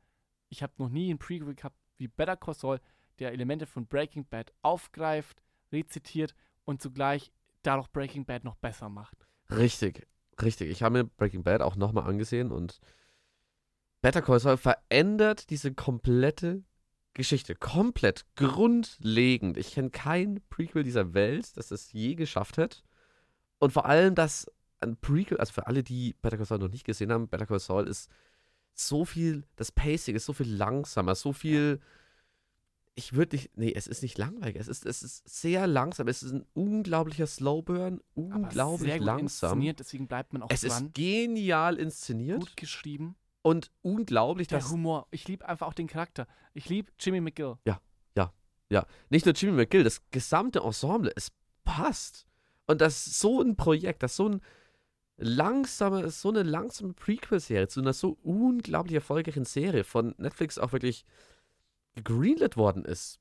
ich habe noch nie ein Prequel gehabt wie Better Call Saul, der Elemente von Breaking Bad aufgreift, rezitiert und zugleich dadurch Breaking Bad noch besser macht. Richtig, richtig. Ich habe mir Breaking Bad auch nochmal angesehen und Better Call Saul verändert diese komplette Geschichte. Komplett, grundlegend. Ich kenne kein Prequel dieser Welt, das es je geschafft hat. Und vor allem, dass ein Prequel, also für alle, die Better Call Saul noch nicht gesehen haben, Better Call Saul ist so viel, das Pacing ist so viel langsamer, so viel. Ich würde nicht, nee, es ist nicht langweilig, es ist, es ist sehr langsam, es ist ein unglaublicher Slowburn, Aber unglaublich sehr gut langsam. inszeniert, deswegen bleibt man auch Es dran. ist genial inszeniert gut geschrieben. Und unglaublich, Der dass Humor. Ich liebe einfach auch den Charakter. Ich liebe Jimmy McGill. nicht nur Jimmy McGill, das gesamte Ensemble, es passt. Und das ist so ein Projekt, das so ein langsame, so eine langsame Prequel-Serie zu einer so unglaublich erfolgreichen Serie von Netflix auch wirklich gegreenlit worden ist,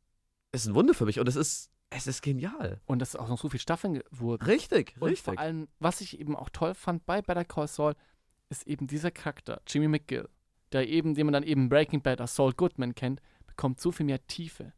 ist ein Wunder für mich und es ist, es ist genial. Und dass auch noch so viele Staffeln wurden. Richtig, Und richtig. vor allem, was ich eben auch toll fand bei Better Call Saul, ist eben dieser Charakter, Jimmy McGill, der eben, den man dann eben Breaking Bad als Saul Goodman kennt, bekommt so viel mehr Tiefe.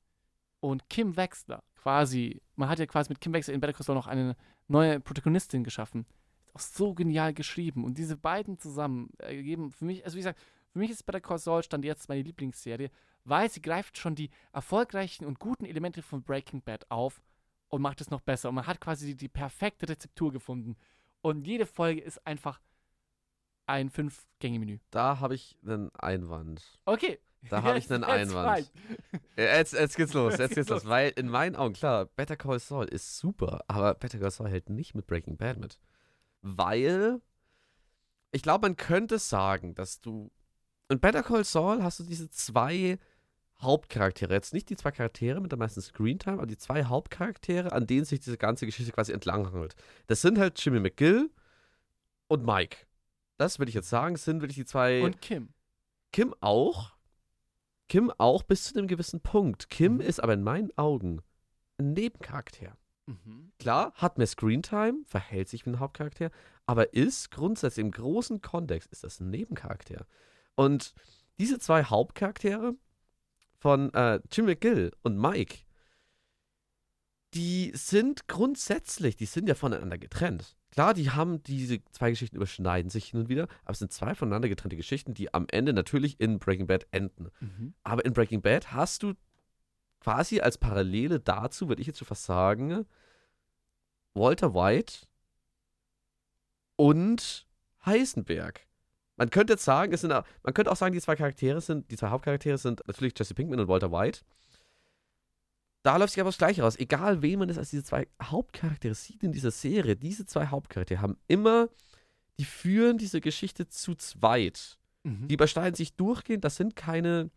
Und Kim Wexler, quasi, man hat ja quasi mit Kim Wexler in Better Call Saul noch eine neue Protagonistin geschaffen. Ist auch so genial geschrieben. Und diese beiden zusammen ergeben für mich, also wie gesagt, für mich ist Better Call Saul stand jetzt meine Lieblingsserie, weil sie greift schon die erfolgreichen und guten Elemente von Breaking Bad auf und macht es noch besser. Und man hat quasi die, die perfekte Rezeptur gefunden. Und jede Folge ist einfach ein Fünf-Gänge-Menü. Da habe ich einen Einwand. Okay. Da habe ich einen Einwand. Jetzt, jetzt geht's los, Jetzt geht's los. Weil in meinen Augen, klar, Better Call Saul ist super, aber Better Call Saul hält nicht mit Breaking Bad mit. Weil ich glaube, man könnte sagen, dass du in Better Call Saul hast du diese zwei Hauptcharaktere. Jetzt nicht die zwei Charaktere mit der meisten Screentime, aber die zwei Hauptcharaktere, an denen sich diese ganze Geschichte quasi entlanghangelt. Das sind halt Jimmy McGill und Mike. Das würde ich jetzt sagen, sind wirklich die zwei. Und Kim. Kim auch. Kim auch bis zu einem gewissen Punkt. Kim Mhm. ist aber in meinen Augen ein Nebencharakter. Mhm. Klar, hat mehr Screentime, verhält sich wie ein Hauptcharakter, aber ist grundsätzlich im großen Kontext ist das ein Nebencharakter. Und diese zwei Hauptcharaktere von äh, Jim McGill und Mike, die sind grundsätzlich, die sind ja voneinander getrennt. Klar, die haben diese zwei Geschichten überschneiden sich hin und wieder, aber es sind zwei voneinander getrennte Geschichten, die am Ende natürlich in Breaking Bad enden. Mhm. Aber in Breaking Bad hast du quasi als Parallele dazu, würde ich jetzt schon fast sagen, Walter White und Heisenberg. Man könnte jetzt sagen, es sind, man könnte auch sagen, die zwei Charaktere sind, die zwei Hauptcharaktere sind natürlich Jesse Pinkman und Walter White. Da läuft sich aber das Gleiche raus. Egal, wen man es als diese zwei Hauptcharaktere sieht in dieser Serie, diese zwei Hauptcharaktere haben immer, die führen diese Geschichte zu zweit. Mhm. Die überschneiden sich durchgehend. Das sind keine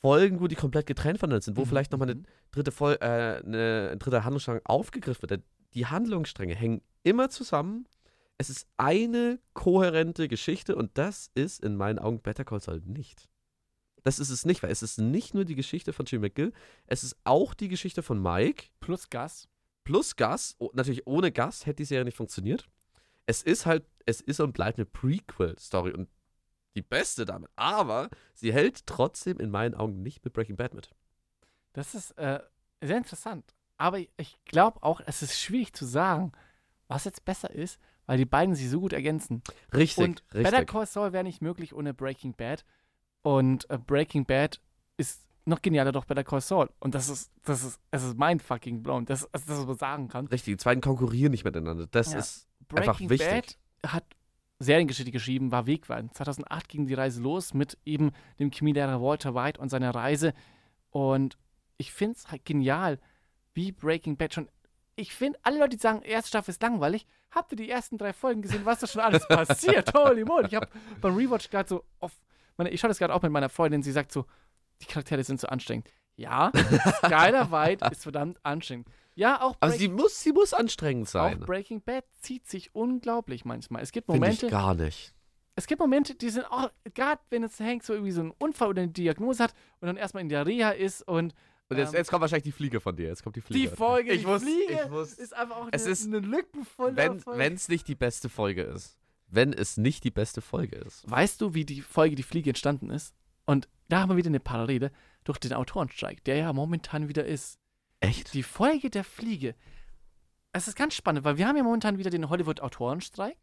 Folgen, wo die komplett getrennt voneinander sind, wo Mhm, vielleicht nochmal eine mhm. dritte, Fol äh, eine, ein dritter Handlungsstrang aufgegriffen wird. Die Handlungsstränge hängen immer zusammen. Es ist eine kohärente Geschichte und das ist in meinen Augen Better Call Saul nicht. Das ist es nicht, weil es ist nicht nur die Geschichte von Jim McGill, es ist auch die Geschichte von Mike Plus Gas. plus Gus. Oh, natürlich ohne Gus hätte die Serie nicht funktioniert. Es ist halt, es ist und bleibt eine Prequel-Story und die beste damit. Aber sie hält trotzdem in meinen Augen nicht mit Breaking Bad mit. Das ist äh, sehr interessant. Aber ich- glaube auch, es ist schwierig zu sagen, was jetzt besser ist, weil die beiden sich so gut ergänzen. Richtig, und Better richtig. Call Saul wäre nicht möglich ohne Breaking Bad. Und äh, Breaking Bad ist noch genialer doch Better Call Saul. Und das ist, das ist, es ist mein fucking blown. Das, also das, was man sagen kann. Richtig, die beiden konkurrieren nicht miteinander. Das Ja. ist einfach Breaking wichtig. Bad hat Seriengeschichte geschrieben, war wegweisend. 2008 ging die Reise los mit eben dem Chemielehrer Walter White und seiner Reise. Und ich finde es halt genial, wie Breaking Bad schon. Ich finde, alle Leute, die sagen, erste Staffel ist langweilig, habt ihr die ersten drei Folgen gesehen, was da schon alles passiert? Holy moly. Ich habe beim Rewatch gerade so auf. Meine, ich schaue das gerade auch mit meiner Freundin, sie sagt so, die Charaktere sind so anstrengend. Ja, Skyler White ist verdammt anstrengend. Ja, auch Aber Breaking sie muss, sie muss anstrengend sein. auch Breaking Bad zieht sich unglaublich manchmal. Es gibt Finde ich Momente, gar nicht. es gibt Momente, die sind auch, gerade wenn es Hank so irgendwie so einen Unfall oder eine Diagnose hat und dann erstmal in der Reha ist und Und jetzt, ähm, jetzt kommt wahrscheinlich die Fliege von dir. Jetzt kommt die die Fliege. Folge, Ich die muss- Fliege, ich muss- ist einfach auch Es eine, ist- eine lückenvolle wenn Folge. es nicht die beste Folge ist. Wenn es nicht die beste Folge ist. Weißt du, wie die Folge Die Fliege entstanden ist? Und da haben wir wieder eine Parallele durch den Autorenstreik, der ja momentan wieder ist. Echt? Die Folge der Fliege. Es ist ganz spannend, weil wir haben ja momentan wieder den Hollywood-Autorenstreik.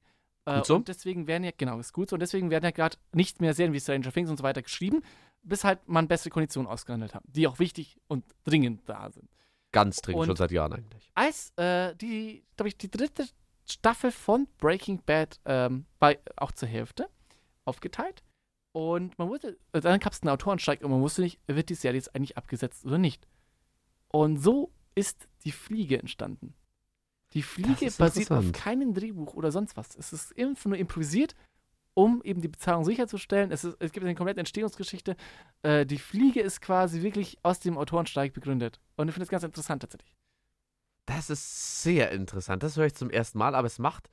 Äh, so. Und deswegen werden ja, genau, ist gut so. Und deswegen werden ja gerade nicht mehr Serien wie Stranger Things und so weiter geschrieben, bis halt man bessere Konditionen ausgehandelt haben, die auch wichtig und dringend da sind. Ganz dringend, Und- schon seit Jahren eigentlich. Als äh, die, glaube ich, die dritte Staffel von Breaking Bad ähm, bei, auch zur Hälfte aufgeteilt. Und man wusste, dann gab es einen Autorenstreik und man wusste nicht, wird die Serie jetzt eigentlich abgesetzt oder nicht. Und so ist die Fliege entstanden. Die Fliege basiert auf keinem Drehbuch oder sonst was. Es ist einfach nur improvisiert, um eben die Bezahlung sicherzustellen. Es, ist, es gibt eine komplette Entstehungsgeschichte. Äh, die Fliege ist quasi wirklich aus dem Autorenstreik begründet. Und ich finde das ganz interessant tatsächlich. Das ist sehr interessant. Das höre ich zum ersten Mal, aber es macht,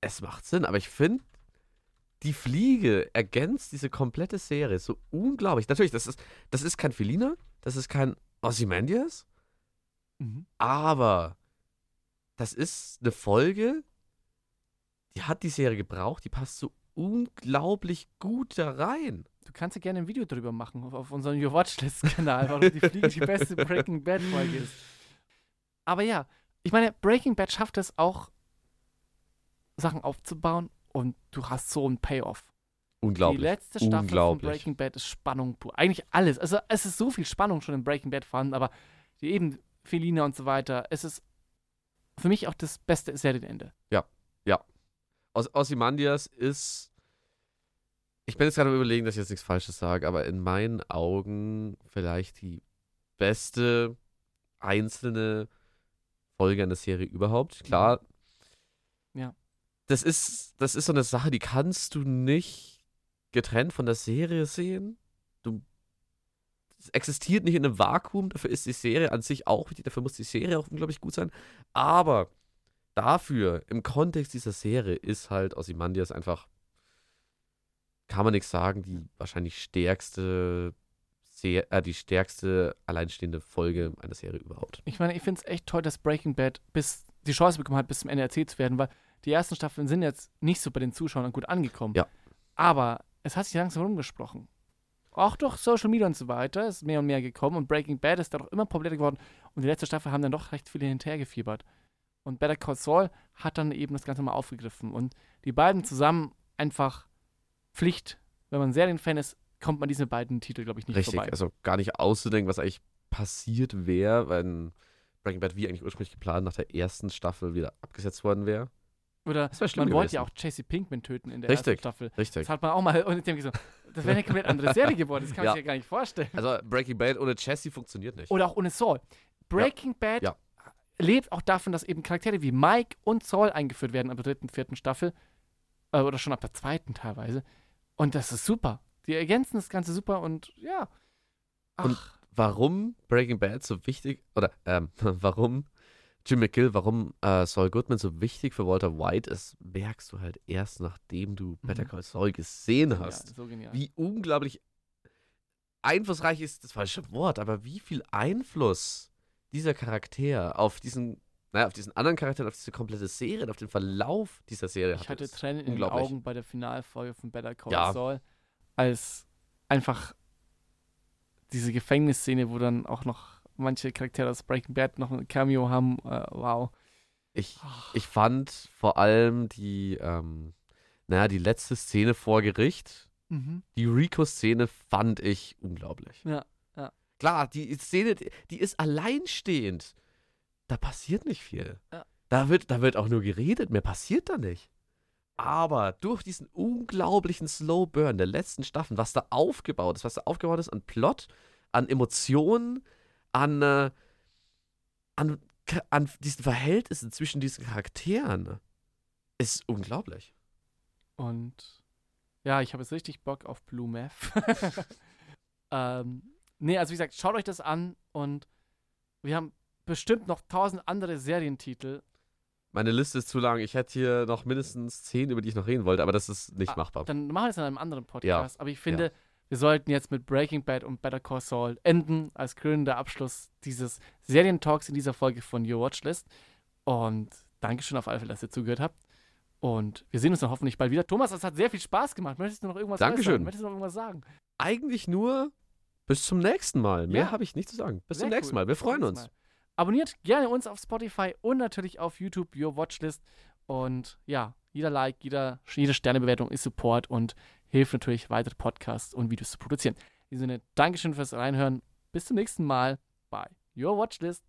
es macht Sinn. Aber ich finde, die Fliege ergänzt diese komplette Serie so unglaublich. Natürlich, das ist, das ist kein Felina, das ist kein Ozymandias, Mhm. aber das ist eine Folge, die hat die Serie gebraucht, die passt so unglaublich gut da rein. Du kannst ja gerne ein Video darüber machen auf, auf unserem Your Watchlist-Kanal, warum die Fliege die beste Breaking Bad-Folge ist. Aber ja, ich meine, Breaking Bad schafft es auch, Sachen aufzubauen und du hast so einen Payoff. Die Unglaublich. letzte Staffel von. Breaking Bad ist Spannung pur. Eigentlich alles. Also es ist so viel Spannung schon in Breaking Bad vorhanden, aber die eben Felina und so weiter, es ist für mich auch das beste Serienende. Os Ozymandias ist. Ich bin jetzt gerade am überlegen, dass ich jetzt nichts Falsches sage, aber in meinen Augen vielleicht die beste einzelne Folge einer Serie überhaupt. Klar. Ja. Das ist, das ist so eine Sache, die kannst du nicht getrennt von der Serie sehen. Du. Es existiert nicht in einem Vakuum, dafür ist die Serie an sich auch wichtig, dafür muss die Serie auch unglaublich gut sein. Aber dafür, im Kontext dieser Serie, ist halt Ozymandias einfach, kann man nichts sagen, die wahrscheinlich stärkste, Se äh, die stärkste alleinstehende Folge einer Serie überhaupt. Ich meine, ich finde es echt toll, dass Breaking Bad bis die Chance bekommen hat, bis zum Ende erzählt zu werden, weil die ersten Staffeln sind jetzt nicht so bei den Zuschauern gut angekommen. Ja. Aber es hat sich langsam rumgesprochen. Auch durch Social Media und so weiter ist mehr und mehr gekommen und Breaking Bad ist dadurch immer populärer geworden und die letzte Staffel haben dann doch recht viele hinterhergefiebert. Und Better Call Saul hat dann eben das Ganze mal aufgegriffen und die beiden zusammen einfach Pflicht. Wenn man Serienfan ist, kommt man diese beiden Titel, glaube ich, nicht Richtig, vorbei. also gar nicht auszudenken, was eigentlich passiert wäre, wenn Breaking Bad wie eigentlich ursprünglich geplant nach der ersten Staffel wieder abgesetzt worden wäre. Oder man wollte ja gewesen. auch Jesse Pinkman töten in der Richtig. ersten Staffel. Richtig. Das hat man auch mal und ich denke so, das wäre eine komplett andere Serie geworden, das kann Ja. sich ja gar nicht vorstellen. Also Breaking Bad ohne Jesse funktioniert nicht. Oder auch ohne Saul. Breaking Bad Ja. lebt auch davon, dass eben Charaktere wie Mike und Saul eingeführt werden ab der dritten, vierten Staffel. Äh, oder schon ab der zweiten teilweise. Und das ist super. Die ergänzen das Ganze super und ja. Ach, Und warum Breaking Bad so wichtig, oder ähm, warum Jim McGill, warum äh, Saul Goodman so wichtig für Walter White ist, merkst du halt erst, nachdem du Better Mhm. Call Saul gesehen genial, hast. so genial. Wie unglaublich einflussreich ist das falsche Wort, aber wie viel Einfluss dieser Charakter auf diesen, naja, auf diesen anderen Charakter, auf diese komplette Serie, auf den Verlauf dieser Serie Ich hatte ist Tränen in den. Augen bei der Finalfolge von Better Call Ja. Saul, als einfach diese Gefängnisszene, wo dann auch noch manche Charaktere aus Breaking Bad noch ein Cameo haben. Äh, wow. Ich, ich fand vor allem die, ähm, naja, die letzte Szene vor Gericht, Mhm. die Rico-Szene fand ich unglaublich. Ja, ja. Klar, die Szene, die, die ist alleinstehend. Da passiert nicht viel. Ja. Da, wird, da wird auch nur geredet, mehr passiert da nicht. Aber durch diesen unglaublichen Slow Burn der letzten Staffeln, was da aufgebaut ist, was da aufgebaut ist an Plot, an Emotionen, an, äh, an, an diesen Verhältnissen zwischen diesen Charakteren, ist unglaublich. Und ja, ich habe jetzt richtig Bock auf Blue Meth. ähm, nee, also wie gesagt, schaut euch das an und wir haben bestimmt noch tausend andere Serientitel. Meine Liste ist zu lang. Ich hätte hier noch mindestens zehn, über die ich noch reden wollte, aber das ist nicht Ah, machbar. Dann machen wir es in einem anderen Podcast. Aber ich finde, wir sollten jetzt mit Breaking Bad und Better Call Saul enden als krönender Abschluss dieses Serientalks in dieser Folge von Your Watchlist. Und Dankeschön auf alle Fälle, dass ihr zugehört habt. Und wir sehen uns dann hoffentlich bald wieder. Thomas, es hat sehr viel Spaß gemacht. Möchtest du noch irgendwas Dankeschön. äußern? Möchtest du noch irgendwas sagen? eigentlich nur bis zum nächsten Mal. Mehr Ja. habe ich nicht zu sagen. Bis Sehr zum nächsten cool. Mal. Wir freuen uns. Mal. Abonniert gerne uns auf Spotify und natürlich auf YouTube, Your Watchlist. Und ja, jeder Like, jeder, jede Sternebewertung ist Support und hilft natürlich, weitere Podcasts und Videos zu produzieren. In diesem Sinne, Dankeschön fürs Reinhören. Bis zum nächsten Mal bei Your Watchlist.